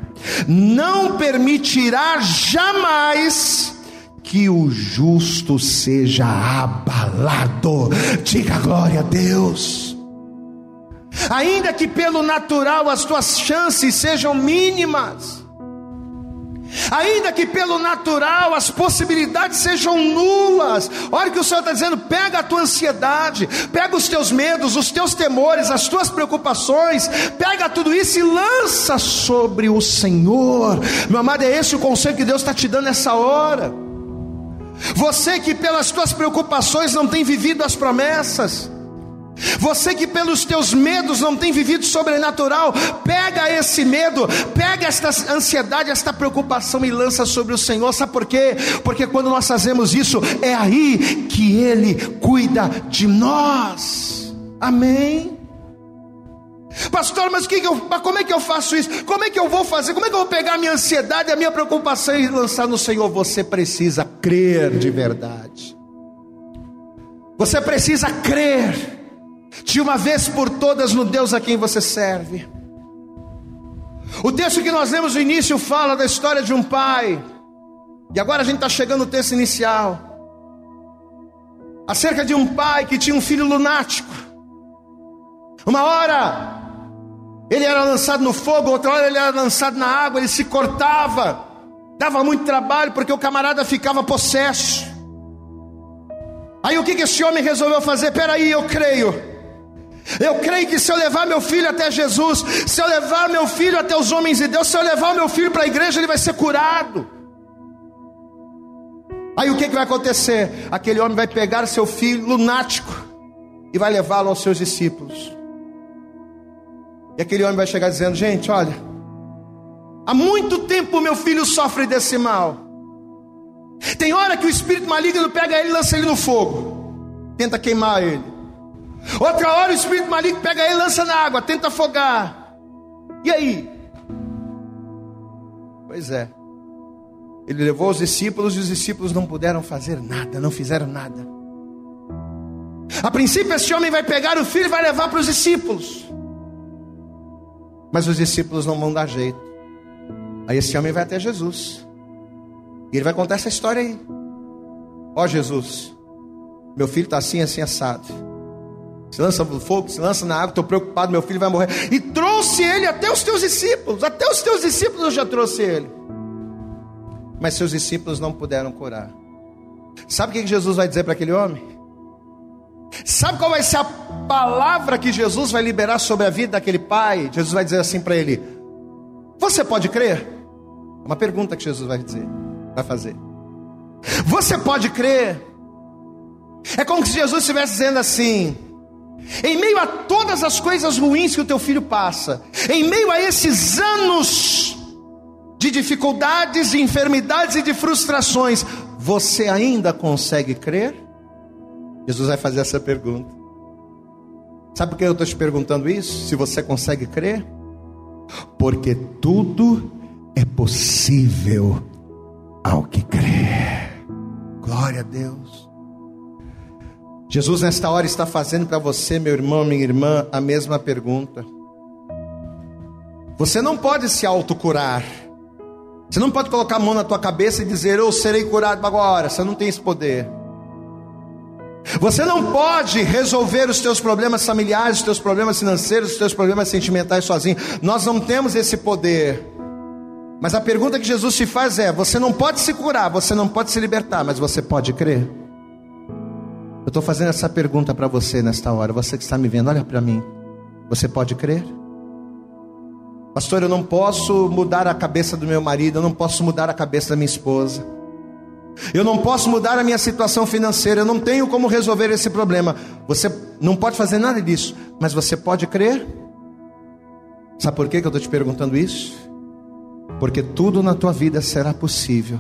não permitirá jamais que o justo seja abalado. Diga glória a Deus. Ainda que pelo natural as tuas chances sejam mínimas, ainda que pelo natural as possibilidades sejam nulas. Olha o que o Senhor está dizendo: pega a tua ansiedade, pega os teus medos, os teus temores, as tuas preocupações, pega tudo isso e lança sobre o Senhor. Meu amado, é esse o conselho que Deus está te dando nessa hora. Você que pelas tuas preocupações não tem vivido as promessas. Você que pelos teus medos não tem vivido sobrenatural, pega esse medo, pega esta ansiedade, esta preocupação e lança sobre o Senhor. Sabe por quê? Porque quando nós fazemos isso, é aí que Ele cuida de nós. Amém. Pastor, mas, que que eu, como é que eu faço isso? Como é que eu vou fazer? Como é que eu vou pegar a minha ansiedade, a minha preocupação e lançar no Senhor? Você precisa crer de verdade. Você precisa crer de uma vez por todas no Deus a quem você serve. O texto que nós lemos no início fala da história de um pai, e agora a gente está chegando no texto inicial acerca de um pai que tinha um filho lunático. Uma hora ele era lançado no fogo, outra hora ele era lançado na água, ele se cortava, dava muito trabalho porque o camarada ficava possesso. Aí o que, que esse homem resolveu fazer? Peraí, eu creio. Eu creio que se eu levar meu filho até Jesus, se eu levar meu filho até os homens de Deus, se eu levar meu filho para a igreja, ele vai ser curado. Aí o que, que vai acontecer? Aquele homem vai pegar seu filho lunático e vai levá-lo aos seus discípulos. E aquele homem vai chegar dizendo: Gente, olha, há muito tempo meu filho sofre desse mal. Tem hora que o espírito maligno pega ele e lança ele no fogo, tenta queimar ele. Outra hora o espírito maligno pega ele, lança na água, tenta afogar. E aí? Pois é. Ele levou os discípulos e os discípulos não puderam fazer nada, não fizeram nada. A princípio, esse homem vai pegar o filho e vai levar para os discípulos. Mas os discípulos não vão dar jeito. Aí esse homem vai até Jesus. E ele vai contar essa história aí. Ó oh, Jesus, meu filho está assim, assim, assado. Se lança no fogo, se lança na água, estou preocupado, meu filho vai morrer. E trouxe ele até os teus discípulos, até os teus discípulos eu já trouxe ele. Mas seus discípulos não puderam curar. Sabe o que Jesus vai dizer para aquele homem? Sabe qual vai ser a palavra que Jesus vai liberar sobre a vida daquele pai? Jesus vai dizer assim para ele: Você pode crer? É uma pergunta que Jesus vai dizer, vai fazer. Você pode crer? É como se Jesus estivesse dizendo assim: em meio a todas as coisas ruins que o teu filho passa, em meio a esses anos de dificuldades, de enfermidades e de frustrações, você ainda consegue crer? Jesus vai fazer essa pergunta. Sabe por que eu estou te perguntando isso? Se você consegue crer? Porque tudo é possível ao que crê. Glória a Deus. Jesus, nesta hora, está fazendo para você, meu irmão, minha irmã, a mesma pergunta. Você não pode se autocurar. Você não pode colocar a mão na tua cabeça e dizer, eu serei curado agora. Você não tem esse poder. Você não pode resolver os teus problemas familiares, os teus problemas financeiros, os teus problemas sentimentais sozinho. Nós não temos esse poder. Mas a pergunta que Jesus te faz é: você não pode se curar, você não pode se libertar, mas você pode crer? Eu estou fazendo essa pergunta para você nesta hora, você que está me vendo, olha para mim. Você pode crer? Pastor, eu não posso mudar a cabeça do meu marido, eu não posso mudar a cabeça da minha esposa. Eu não posso mudar a minha situação financeira, eu não tenho como resolver esse problema. Você não pode fazer nada disso, mas você pode crer? Sabe por que eu estou te perguntando isso? Porque tudo na tua vida será possível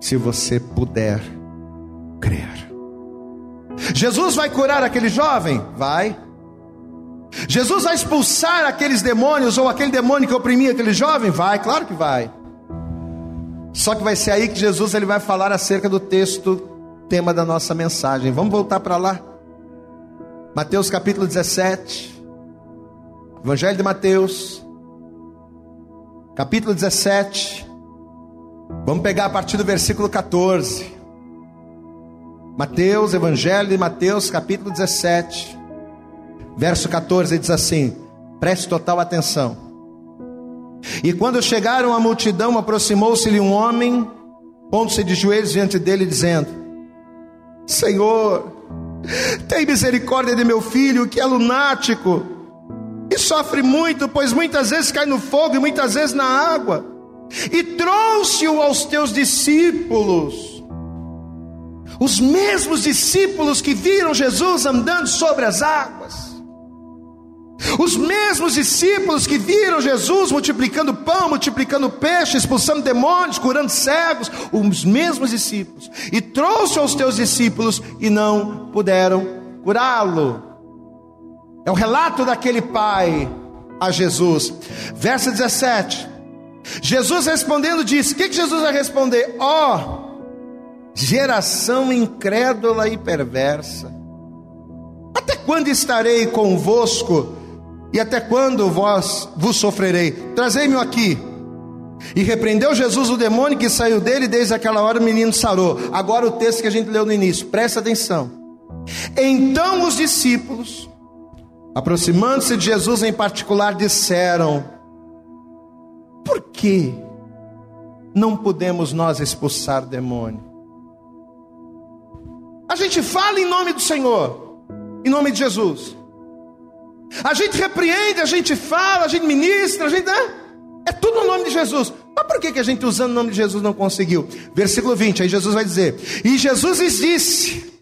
se você puder crer. Jesus vai curar aquele jovem? Vai. Jesus vai expulsar aqueles demônios ou aquele demônio que oprimia aquele jovem? Vai, claro que vai. Só que vai ser aí que Jesus ele vai falar acerca do texto tema da nossa mensagem. Vamos voltar para lá. Mateus capítulo 17. Evangelho de Mateus. Capítulo 17. Vamos pegar a partir do versículo 14. Mateus, Evangelho de Mateus, capítulo 17. Verso 14 diz assim: Preste total atenção. E quando chegaram à multidão, aproximou-se-lhe um homem, pondo-se de joelhos diante dele, dizendo: Senhor, tem misericórdia de meu filho, que é lunático, e sofre muito, pois muitas vezes cai no fogo e muitas vezes na água. E trouxe-o aos teus discípulos, os mesmos discípulos que viram Jesus andando sobre as águas. Os mesmos discípulos que viram Jesus multiplicando pão, multiplicando peixe, expulsando demônios, curando cegos, os mesmos discípulos, e trouxe aos teus discípulos e não puderam curá-lo. É o relato daquele pai a Jesus. Verso 17. Jesus respondendo disse: O que, que Jesus vai responder? Ó, oh, geração incrédula e perversa, até quando estarei convosco? E até quando vós vos sofrerei? Trazei-me aqui. E repreendeu Jesus o demônio que saiu dele, desde aquela hora o menino sarou. Agora o texto que a gente leu no início, presta atenção. Então os discípulos, aproximando-se de Jesus em particular, disseram: Por que não podemos nós expulsar demônio? A gente fala em nome do Senhor, em nome de Jesus. A gente repreende, a gente fala, a gente ministra, a gente. Né? É tudo no nome de Jesus. Mas por que, que a gente usando o nome de Jesus não conseguiu? Versículo 20, aí Jesus vai dizer: E Jesus lhes disse: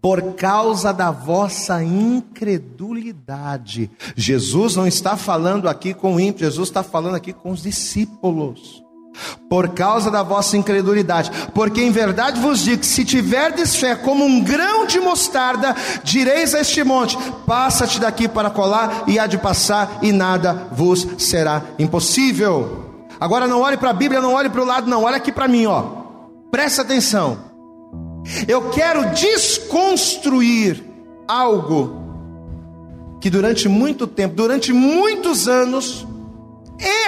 Por causa da vossa incredulidade. Jesus não está falando aqui com o ímpio, Jesus está falando aqui com os discípulos por causa da vossa incredulidade. Porque em verdade vos digo: se tiverdes fé como um grão de mostarda, direis a este monte: passa-te daqui para colar, e há de passar, e nada vos será impossível. Agora não olhe para a Bíblia, não olhe para o lado, não, olha aqui para mim, ó. Presta atenção. Eu quero desconstruir algo que durante muito tempo, durante muitos anos,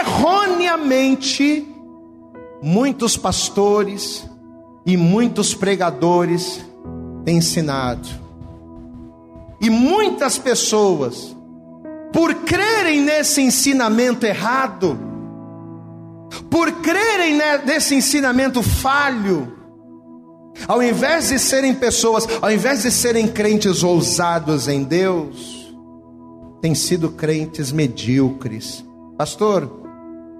erroneamente muitos pastores e muitos pregadores têm ensinado. E muitas pessoas, por crerem nesse ensinamento errado, por crerem nesse ensinamento falho, ao invés de serem pessoas, ao invés de serem crentes ousados em Deus, têm sido crentes medíocres. Pastor,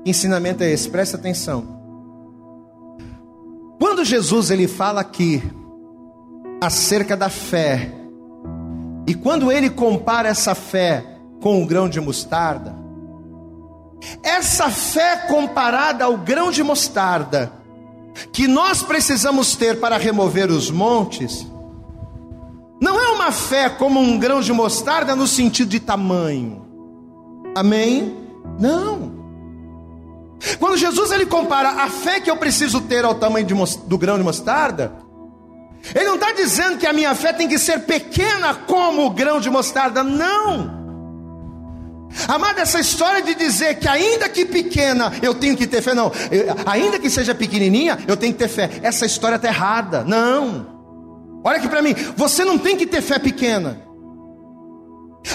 que ensinamento é esse? Presta atenção. Quando Jesus ele fala aqui acerca da fé, e quando ele compara essa fé com o grão de mostarda, essa fé comparada ao grão de mostarda, que nós precisamos ter para remover os montes, não é uma fé como um grão de mostarda no sentido de tamanho. Amém? Não. Quando Jesus ele compara a fé que eu preciso ter ao tamanho de, do grão de mostarda, ele não está dizendo que a minha fé tem que ser pequena como o grão de mostarda, não. Amada, essa história de dizer que ainda que pequena eu tenho que ter fé, não, eu, ainda que seja pequenininha eu tenho que ter fé, essa história está errada, não. Olha aqui para mim, você não tem que ter fé pequena,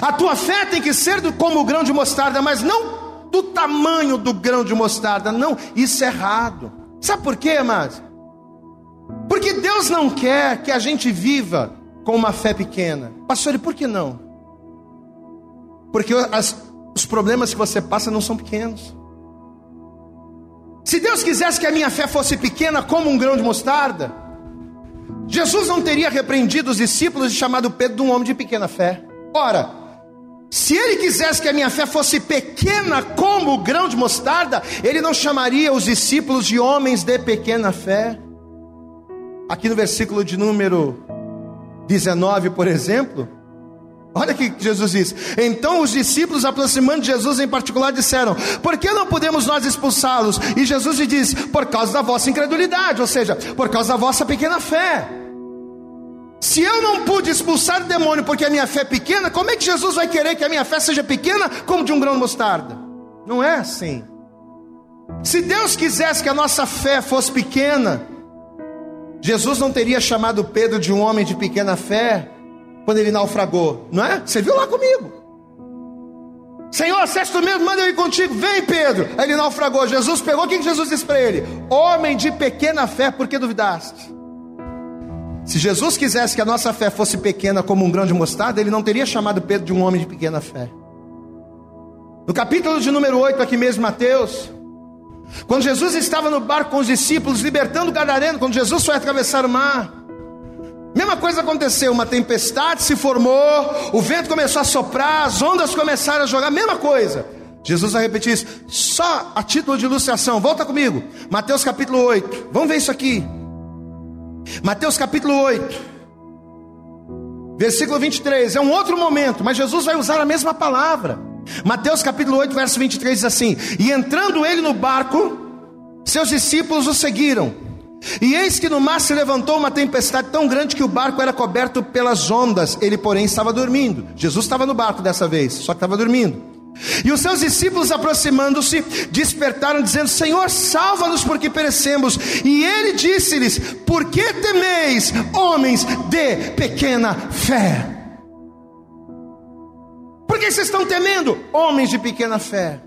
a tua fé tem que ser como o grão de mostarda, mas não do tamanho do grão de mostarda. Não, isso é errado. Sabe por quê, amados? Porque Deus não quer que a gente viva com uma fé pequena. Pastor, e por que não? Porque as, os problemas que você passa não são pequenos. Se Deus quisesse que a minha fé fosse pequena como um grão de mostarda, Jesus não teria repreendido os discípulos e chamado Pedro de um homem de pequena fé. Ora, se ele quisesse que a minha fé fosse pequena como o grão de mostarda, ele não chamaria os discípulos de homens de pequena fé. Aqui no versículo de número 19, por exemplo, olha o que Jesus diz. Então os discípulos, aproximando de Jesus em particular, disseram: Por que não podemos nós expulsá-los? E Jesus lhe diz: Por causa da vossa incredulidade, ou seja, por causa da vossa pequena fé. Se eu não pude expulsar o demônio porque a minha fé é pequena, como é que Jesus vai querer que a minha fé seja pequena como de um grão de mostarda? Não é assim. Se Deus quisesse que a nossa fé fosse pequena, Jesus não teria chamado Pedro de um homem de pequena fé quando ele naufragou, não é? Você viu lá comigo. Senhor, acesso mesmo, manda eu ir contigo. Vem, Pedro. Aí ele naufragou. Jesus pegou. O que Jesus disse para ele? Homem de pequena fé, por que duvidaste? Se Jesus quisesse que a nossa fé fosse pequena como um grão de mostarda, ele não teria chamado Pedro de um homem de pequena fé. No capítulo de número 8, aqui mesmo, Mateus, quando Jesus estava no barco com os discípulos, libertando o gadareno, quando Jesus foi atravessar o mar, mesma coisa aconteceu, uma tempestade se formou, o vento começou a soprar, as ondas começaram a jogar, mesma coisa. Jesus vai repetir isso, só a título de ilustração, volta comigo, Mateus capítulo 8, vamos ver isso aqui. Mateus capítulo 8, versículo 23, é um outro momento, mas Jesus vai usar a mesma palavra. Mateus capítulo 8, verso 23 diz assim: E entrando ele no barco, seus discípulos o seguiram. E eis que no mar se levantou uma tempestade tão grande que o barco era coberto pelas ondas. Ele, porém, estava dormindo. Jesus estava no barco dessa vez, só que estava dormindo. E os seus discípulos, aproximando-se, despertaram, dizendo: Senhor, salva-nos, porque perecemos. E ele disse-lhes: Por que temeis, homens de pequena fé? Por que vocês estão temendo? Homens de pequena fé.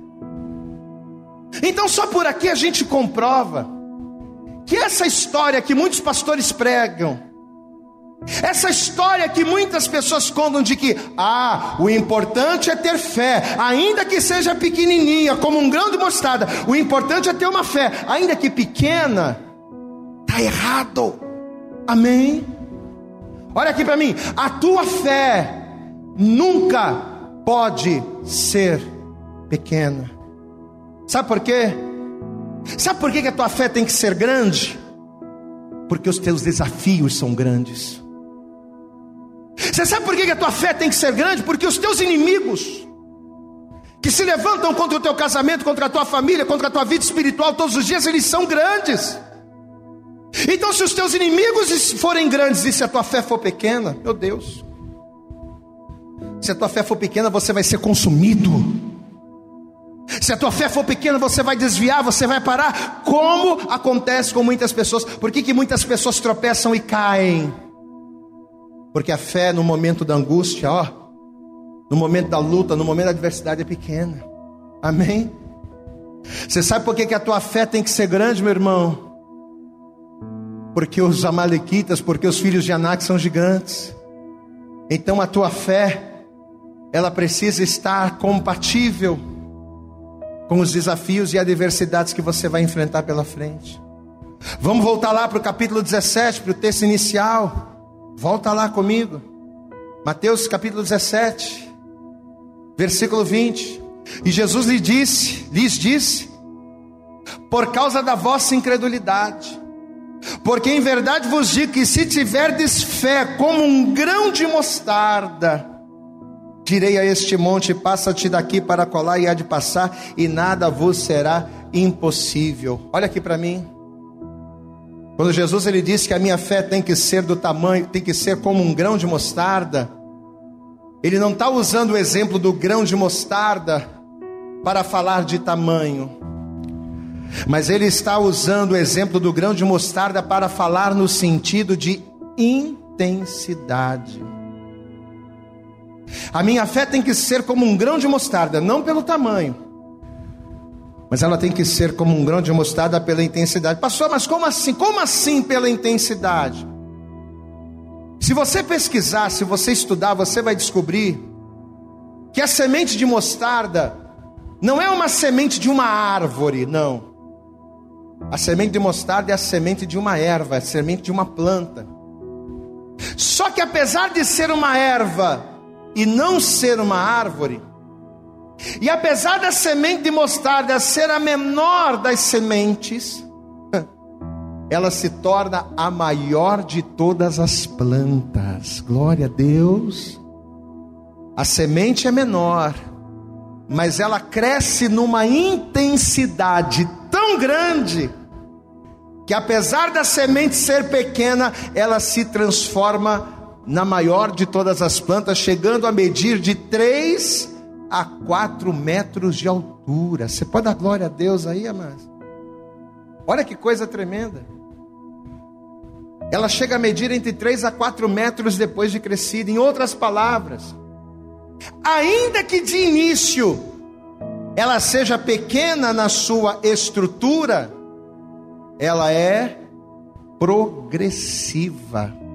Então, só por aqui a gente comprova que essa história que muitos pastores pregam, essa história que muitas pessoas contam de que, ah, o importante é ter fé, ainda que seja pequenininha, como um grão de mostarda, o importante é ter uma fé, ainda que pequena, está errado. Amém? Olha aqui para mim, a tua fé nunca pode ser pequena. Sabe por quê? Sabe por que a tua fé tem que ser grande? Porque os teus desafios são grandes. Você sabe por que a tua fé tem que ser grande? Porque os teus inimigos, que se levantam contra o teu casamento, contra a tua família, contra a tua vida espiritual todos os dias, eles são grandes. Então, se os teus inimigos forem grandes e se a tua fé for pequena, meu Deus, se a tua fé for pequena, você vai ser consumido. Se a tua fé for pequena, você vai desviar, você vai parar, como acontece com muitas pessoas. Por que, que muitas pessoas tropeçam e caem? Porque a fé no momento da angústia, ó, no momento da luta, no momento da adversidade é pequena. Amém? Você sabe por que, que a tua fé tem que ser grande, meu irmão? Porque os amalequitas, porque os filhos de Anak são gigantes. Então a tua fé ela precisa estar compatível com os desafios e adversidades que você vai enfrentar pela frente. Vamos voltar lá para o capítulo 17, para o texto inicial. Volta lá comigo. Mateus capítulo 17, versículo 20. E Jesus lhe disse, lhes disse: Por causa da vossa incredulidade, porque em verdade vos digo que se tiverdes fé como um grão de mostarda, Direi a este monte: passa-te daqui para colar, e há de passar, e nada vos será impossível. Olha aqui para mim. Quando Jesus ele disse que a minha fé tem que ser do tamanho, tem que ser como um grão de mostarda, ele não está usando o exemplo do grão de mostarda para falar de tamanho, mas ele está usando o exemplo do grão de mostarda para falar no sentido de intensidade. A minha fé tem que ser como um grão de mostarda, não pelo tamanho, Mas ela tem que ser como um grão de mostarda pela intensidade. Pastor, mas como assim? Como assim pela intensidade? Se você pesquisar, se você estudar, você vai descobrir que a semente de mostarda não é uma semente de uma árvore, não. A semente de mostarda é a semente de uma erva, é a semente de uma planta. Só que apesar de ser uma erva e não ser uma árvore, e apesar da semente de mostarda ser a menor das sementes, ela se torna a maior de todas as plantas. Glória a Deus. A semente é menor, mas ela cresce numa intensidade tão grande que apesar da semente ser pequena, ela se transforma na maior de todas as plantas, chegando a medir de 3 a 4 metros de altura. Você pode dar glória a Deus aí, amados? Olha que coisa tremenda. Ela chega a medir entre 3 a 4 metros depois de crescida. Em outras palavras, ainda que de início ela seja pequena na sua estrutura, ela é progressiva.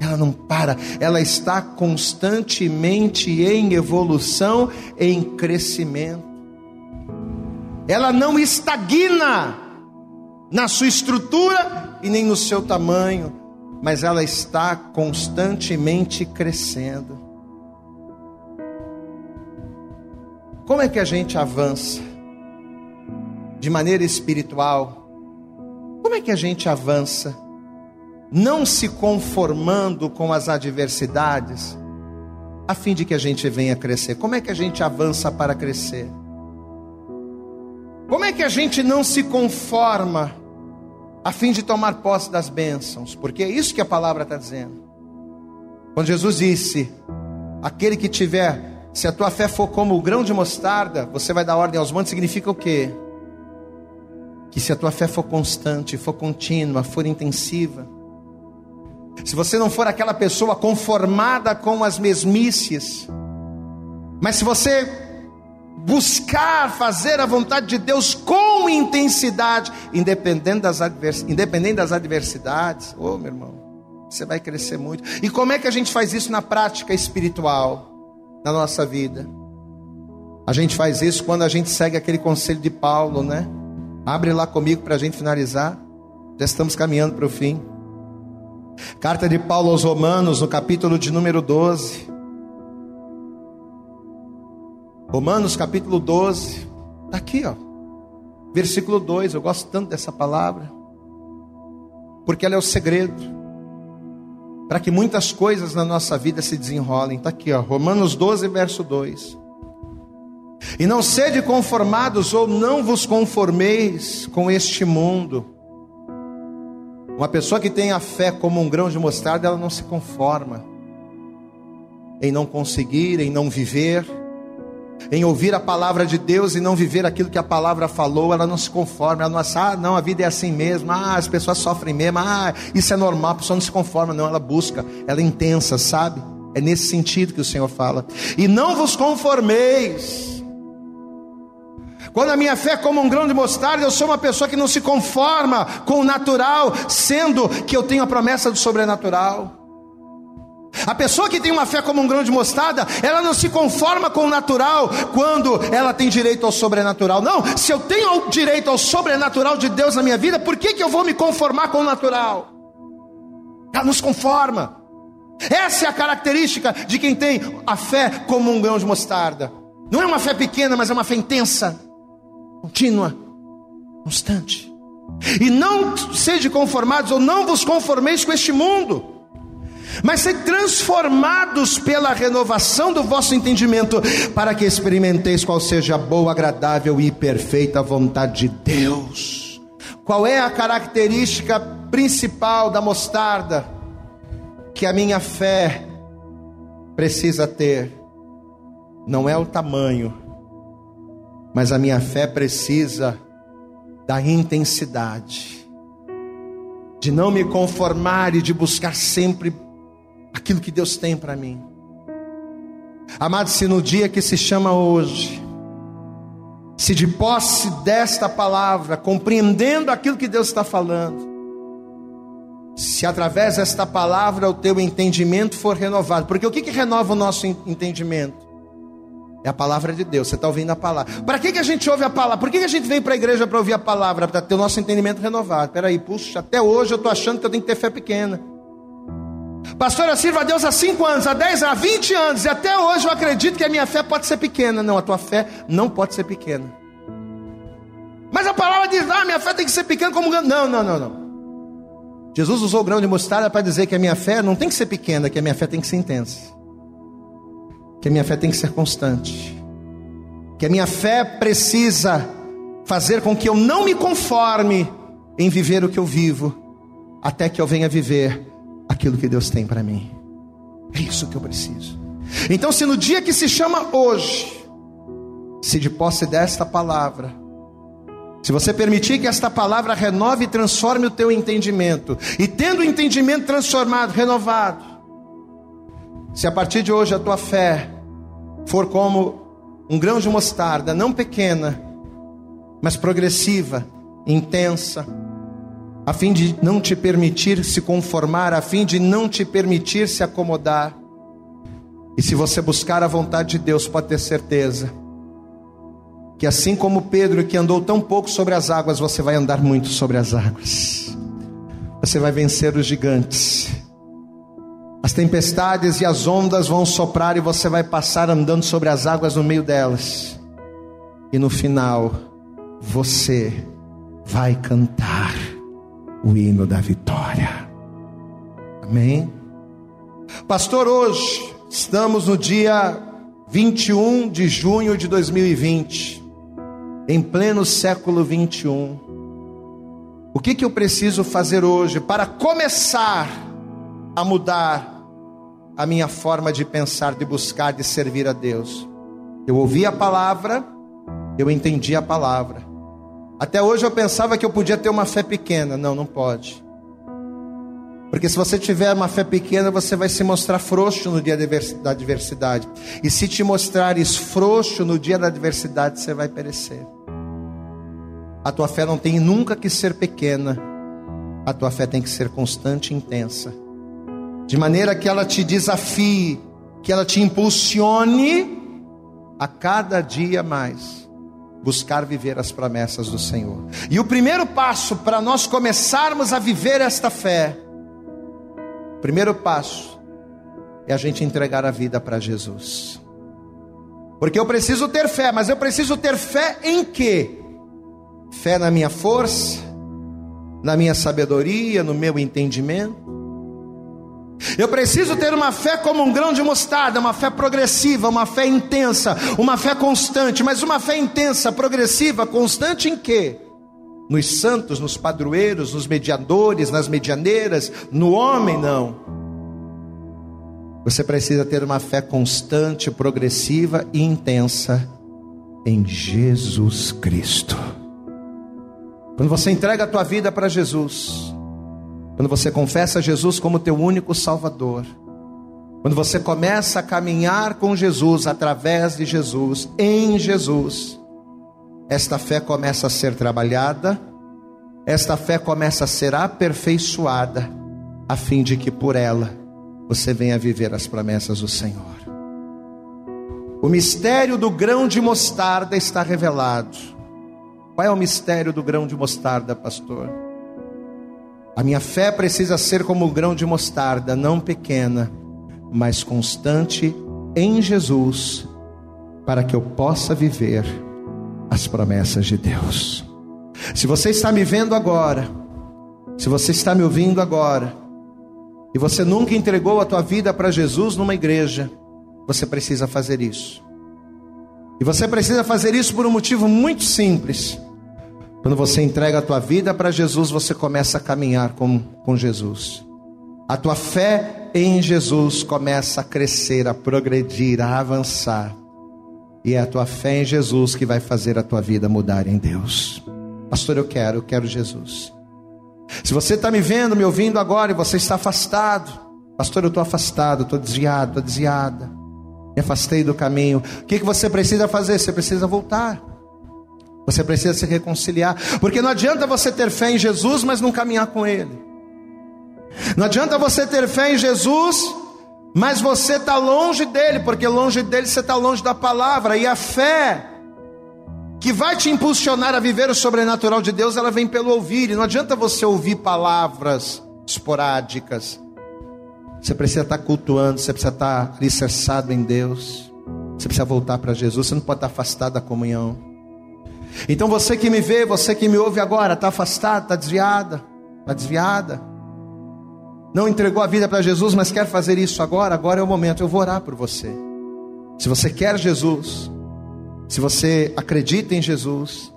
Ela não para, ela está constantemente em evolução, em crescimento. Ela não estagna na sua estrutura e nem no seu tamanho, mas ela está constantemente crescendo. Como é que a gente avança de maneira espiritual? Como é que a gente avança? Não se conformando com as adversidades, a fim de que a gente venha crescer. Como é que a gente avança para crescer? Como é que a gente não se conforma a fim de tomar posse das bênçãos? Porque é isso que a palavra está dizendo. Quando Jesus disse: Aquele que tiver, se a tua fé for como o grão de mostarda, você vai dar ordem aos montes, significa o quê? que se a tua fé for constante, for contínua, for intensiva, se você não for aquela pessoa conformada com as mesmices, mas se você buscar fazer a vontade de Deus com intensidade, independente das, advers independente das adversidades, ô oh, meu irmão, você vai crescer muito. E como é que a gente faz isso na prática espiritual, na nossa vida? A gente faz isso quando a gente segue aquele conselho de Paulo, né? Abre lá comigo para a gente finalizar. Já estamos caminhando para o fim. Carta de Paulo aos Romanos, no capítulo de número 12. Romanos, capítulo 12. Está aqui, ó. Versículo 2. Eu gosto tanto dessa palavra. Porque ela é o segredo. Para que muitas coisas na nossa vida se desenrolem. Está aqui, ó. Romanos 12, verso 2. E não sede conformados ou não vos conformeis com este mundo. Uma pessoa que tem a fé como um grão de mostarda, ela não se conforma em não conseguir, em não viver, em ouvir a palavra de Deus e não viver aquilo que a palavra falou, ela não se conforma, ela não acha, ah, não, a vida é assim mesmo, ah, as pessoas sofrem mesmo, ah, isso é normal, a pessoa não se conforma, não, ela busca, ela é intensa, sabe? É nesse sentido que o Senhor fala. E não vos conformeis quando a minha fé é como um grão de mostarda, eu sou uma pessoa que não se conforma com o natural, sendo que eu tenho a promessa do sobrenatural. A pessoa que tem uma fé como um grão de mostarda, ela não se conforma com o natural quando ela tem direito ao sobrenatural. Não, se eu tenho direito ao sobrenatural de Deus na minha vida, por que, que eu vou me conformar com o natural? Ela não se conforma. Essa é a característica de quem tem a fé como um grão de mostarda. Não é uma fé pequena, mas é uma fé intensa contínua, constante. E não sejam conformados, ou não vos conformeis com este mundo, mas sejam transformados pela renovação do vosso entendimento, para que experimenteis qual seja a boa, agradável e perfeita vontade de Deus. Qual é a característica principal da mostarda que a minha fé precisa ter? Não é o tamanho, mas a minha fé precisa da intensidade, de não me conformar e de buscar sempre aquilo que Deus tem para mim. Amado, se no dia que se chama hoje, se de posse desta palavra, compreendendo aquilo que Deus está falando, se através desta palavra o teu entendimento for renovado, porque o que, que renova o nosso entendimento? É a palavra de Deus, você está ouvindo a palavra. Para que, que a gente ouve a palavra? Por que, que a gente vem para a igreja para ouvir a palavra? Para ter o nosso entendimento renovado. Peraí, puxa, até hoje eu estou achando que eu tenho que ter fé pequena. Pastor, eu sirvo a Deus há 5 anos, há 10, há 20 anos, e até hoje eu acredito que a minha fé pode ser pequena. Não, a tua fé não pode ser pequena. Mas a palavra diz, ah, minha fé tem que ser pequena como grão. Não, não, não, não. Jesus usou o grão de mostarda para dizer que a minha fé não tem que ser pequena, que a minha fé tem que ser intensa. Que a minha fé tem que ser constante. Que a minha fé precisa fazer com que eu não me conforme em viver o que eu vivo, até que eu venha viver aquilo que Deus tem para mim. É isso que eu preciso. Então, se no dia que se chama hoje, se de posse desta palavra, se você permitir que esta palavra renove e transforme o teu entendimento, e tendo o entendimento transformado, renovado, se a partir de hoje a tua fé for como um grão de mostarda, não pequena, mas progressiva, intensa, a fim de não te permitir se conformar, a fim de não te permitir se acomodar. E se você buscar a vontade de Deus, pode ter certeza que assim como Pedro que andou tão pouco sobre as águas, você vai andar muito sobre as águas. Você vai vencer os gigantes. As tempestades e as ondas vão soprar e você vai passar andando sobre as águas no meio delas. E no final, você vai cantar o hino da vitória. Amém? Pastor, hoje estamos no dia 21 de junho de 2020, em pleno século 21. O que, que eu preciso fazer hoje para começar a mudar a minha forma de pensar, de buscar, de servir a Deus? Eu ouvi a palavra, eu entendi a palavra. Até hoje eu pensava que eu podia ter uma fé pequena. Não, não pode. Porque se você tiver uma fé pequena, você vai se mostrar frouxo no dia da adversidade. E se te mostrares frouxo no dia da adversidade, você vai perecer. A tua fé não tem nunca que ser pequena. A tua fé tem que ser constante e intensa. De maneira que ela te desafie, que ela te impulsione a cada dia mais buscar viver as promessas do Senhor. E o primeiro passo para nós começarmos a viver esta fé, primeiro passo é a gente entregar a vida para Jesus. Porque eu preciso ter fé, mas eu preciso ter fé em quê? Fé na minha força, na minha sabedoria, no meu entendimento. Eu preciso ter uma fé como um grão de mostarda, uma fé progressiva, uma fé intensa, uma fé constante, mas uma fé intensa, progressiva, constante em quê? Nos santos, nos padroeiros, nos mediadores, nas medianeiras, no homem, não. Você precisa ter uma fé constante, progressiva e intensa em Jesus Cristo. Quando você entrega a tua vida para Jesus, quando você confessa Jesus como teu único Salvador, quando você começa a caminhar com Jesus, através de Jesus, em Jesus, esta fé começa a ser trabalhada, esta fé começa a ser aperfeiçoada, a fim de que por ela você venha viver as promessas do Senhor. O mistério do grão de mostarda está revelado. Qual é o mistério do grão de mostarda, pastor? A minha fé precisa ser como o grão de mostarda, não pequena, mas constante em Jesus, para que eu possa viver as promessas de Deus. Se você está me vendo agora, se você está me ouvindo agora, e você nunca entregou a tua vida para Jesus numa igreja, você precisa fazer isso. E você precisa fazer isso por um motivo muito simples. Quando você entrega a tua vida para Jesus, você começa a caminhar com, com Jesus. A tua fé em Jesus começa a crescer, a progredir, a avançar. E é a tua fé em Jesus que vai fazer a tua vida mudar em Deus. Pastor, eu quero, eu quero Jesus. Se você está me vendo, me ouvindo agora e você está afastado, Pastor, eu estou afastado, estou desviado, estou desviada. Me afastei do caminho. O que, que você precisa fazer? Você precisa voltar. Você precisa se reconciliar, porque não adianta você ter fé em Jesus, mas não caminhar com Ele. Não adianta você ter fé em Jesus, mas você está longe dele, porque longe dele você está longe da palavra, e a fé que vai te impulsionar a viver o sobrenatural de Deus, ela vem pelo ouvir, e não adianta você ouvir palavras esporádicas. Você precisa estar cultuando, você precisa estar alicerçado em Deus, você precisa voltar para Jesus, você não pode estar afastado da comunhão. Então você que me vê, você que me ouve agora, está afastado, está desviada, está desviada. Não entregou a vida para Jesus, mas quer fazer isso agora, agora é o momento, eu vou orar por você. Se você quer Jesus, se você acredita em Jesus,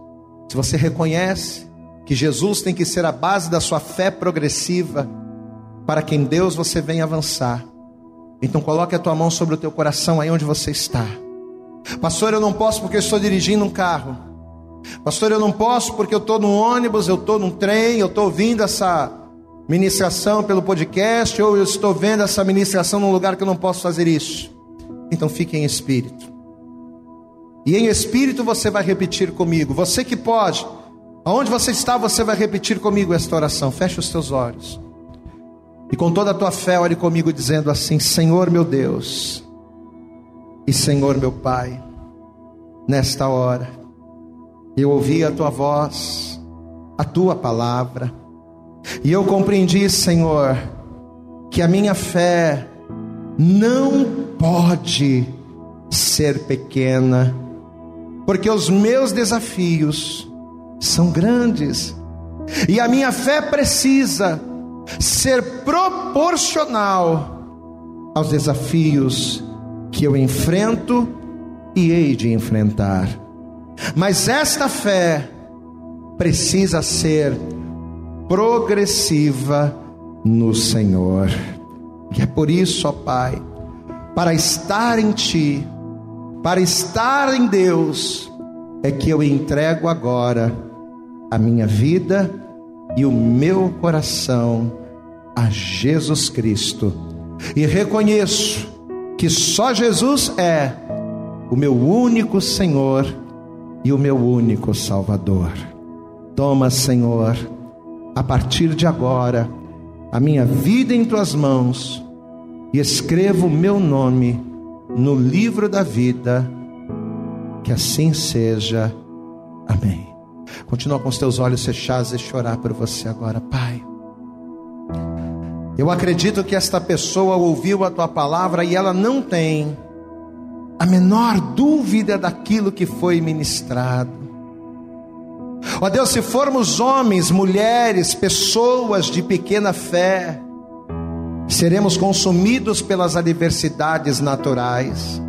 se você reconhece que Jesus tem que ser a base da sua fé progressiva, para que em Deus você venha avançar. Então coloque a tua mão sobre o teu coração aí onde você está. Pastor, eu não posso porque eu estou dirigindo um carro. Pastor, eu não posso porque eu estou no ônibus, eu estou num trem, eu estou ouvindo essa ministração pelo podcast, ou eu estou vendo essa ministração num lugar que eu não posso fazer isso. Então fique em espírito. E em espírito você vai repetir comigo. Você que pode, aonde você está, você vai repetir comigo esta oração. Feche os teus olhos. E com toda a tua fé, ore comigo dizendo assim: Senhor meu Deus e Senhor meu Pai, nesta hora eu ouvi a tua voz, a tua palavra, e eu compreendi, Senhor, que a minha fé não pode ser pequena, porque os meus desafios são grandes, e a minha fé precisa ser proporcional aos desafios que eu enfrento e hei de enfrentar. Mas esta fé precisa ser progressiva no Senhor. E é por isso, ó Pai, para estar em Ti, para estar em Deus, é que eu entrego agora a minha vida e o meu coração a Jesus Cristo. E reconheço que só Jesus é o meu único Senhor e o meu único Salvador. Toma, Senhor, a partir de agora, a minha vida em tuas mãos e escreva o meu nome no livro da vida. Que assim seja. Amém. Continua com os teus olhos fechados e chorar por você agora, Pai. Eu acredito que esta pessoa ouviu a tua palavra e ela não tem a menor dúvida daquilo que foi ministrado. Ó oh Deus, se formos homens, mulheres, pessoas de pequena fé, seremos consumidos pelas adversidades naturais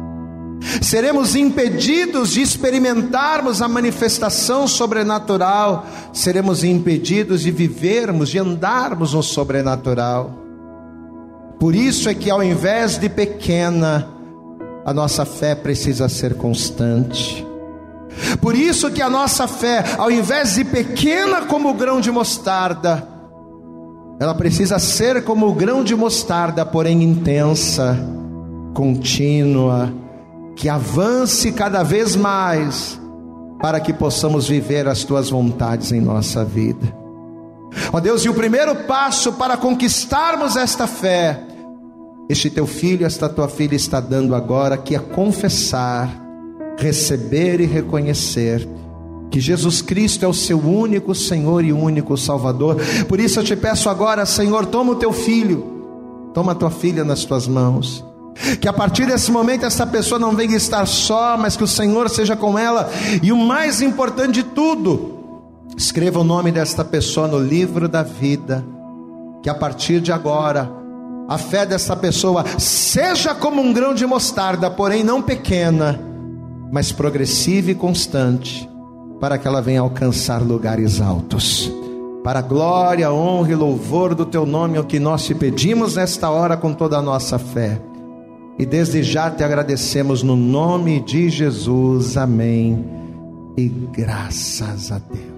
seremos impedidos de experimentarmos a manifestação sobrenatural, seremos impedidos de vivermos, de andarmos no sobrenatural. Por isso é que ao invés de pequena, a nossa fé precisa ser constante. Por isso que a nossa fé, ao invés de pequena como o grão de mostarda, ela precisa ser como o grão de mostarda, porém intensa, contínua, que avance cada vez mais, para que possamos viver as tuas vontades em nossa vida. Ó Deus, e o primeiro passo para conquistarmos esta fé, este teu filho, esta tua filha está dando agora, que é confessar, receber e reconhecer que Jesus Cristo é o seu único Senhor e único Salvador. Por isso eu te peço agora, Senhor, toma o teu filho, toma a tua filha nas tuas mãos que a partir desse momento essa pessoa não venha estar só, mas que o Senhor seja com ela. E o mais importante de tudo, escreva o nome desta pessoa no livro da vida. Que a partir de agora, a fé dessa pessoa seja como um grão de mostarda, porém não pequena, mas progressiva e constante, para que ela venha alcançar lugares altos. Para a glória, honra e louvor do teu nome, é o que nós te pedimos nesta hora com toda a nossa fé. E desde já te agradecemos no nome de Jesus. Amém. E graças a Deus.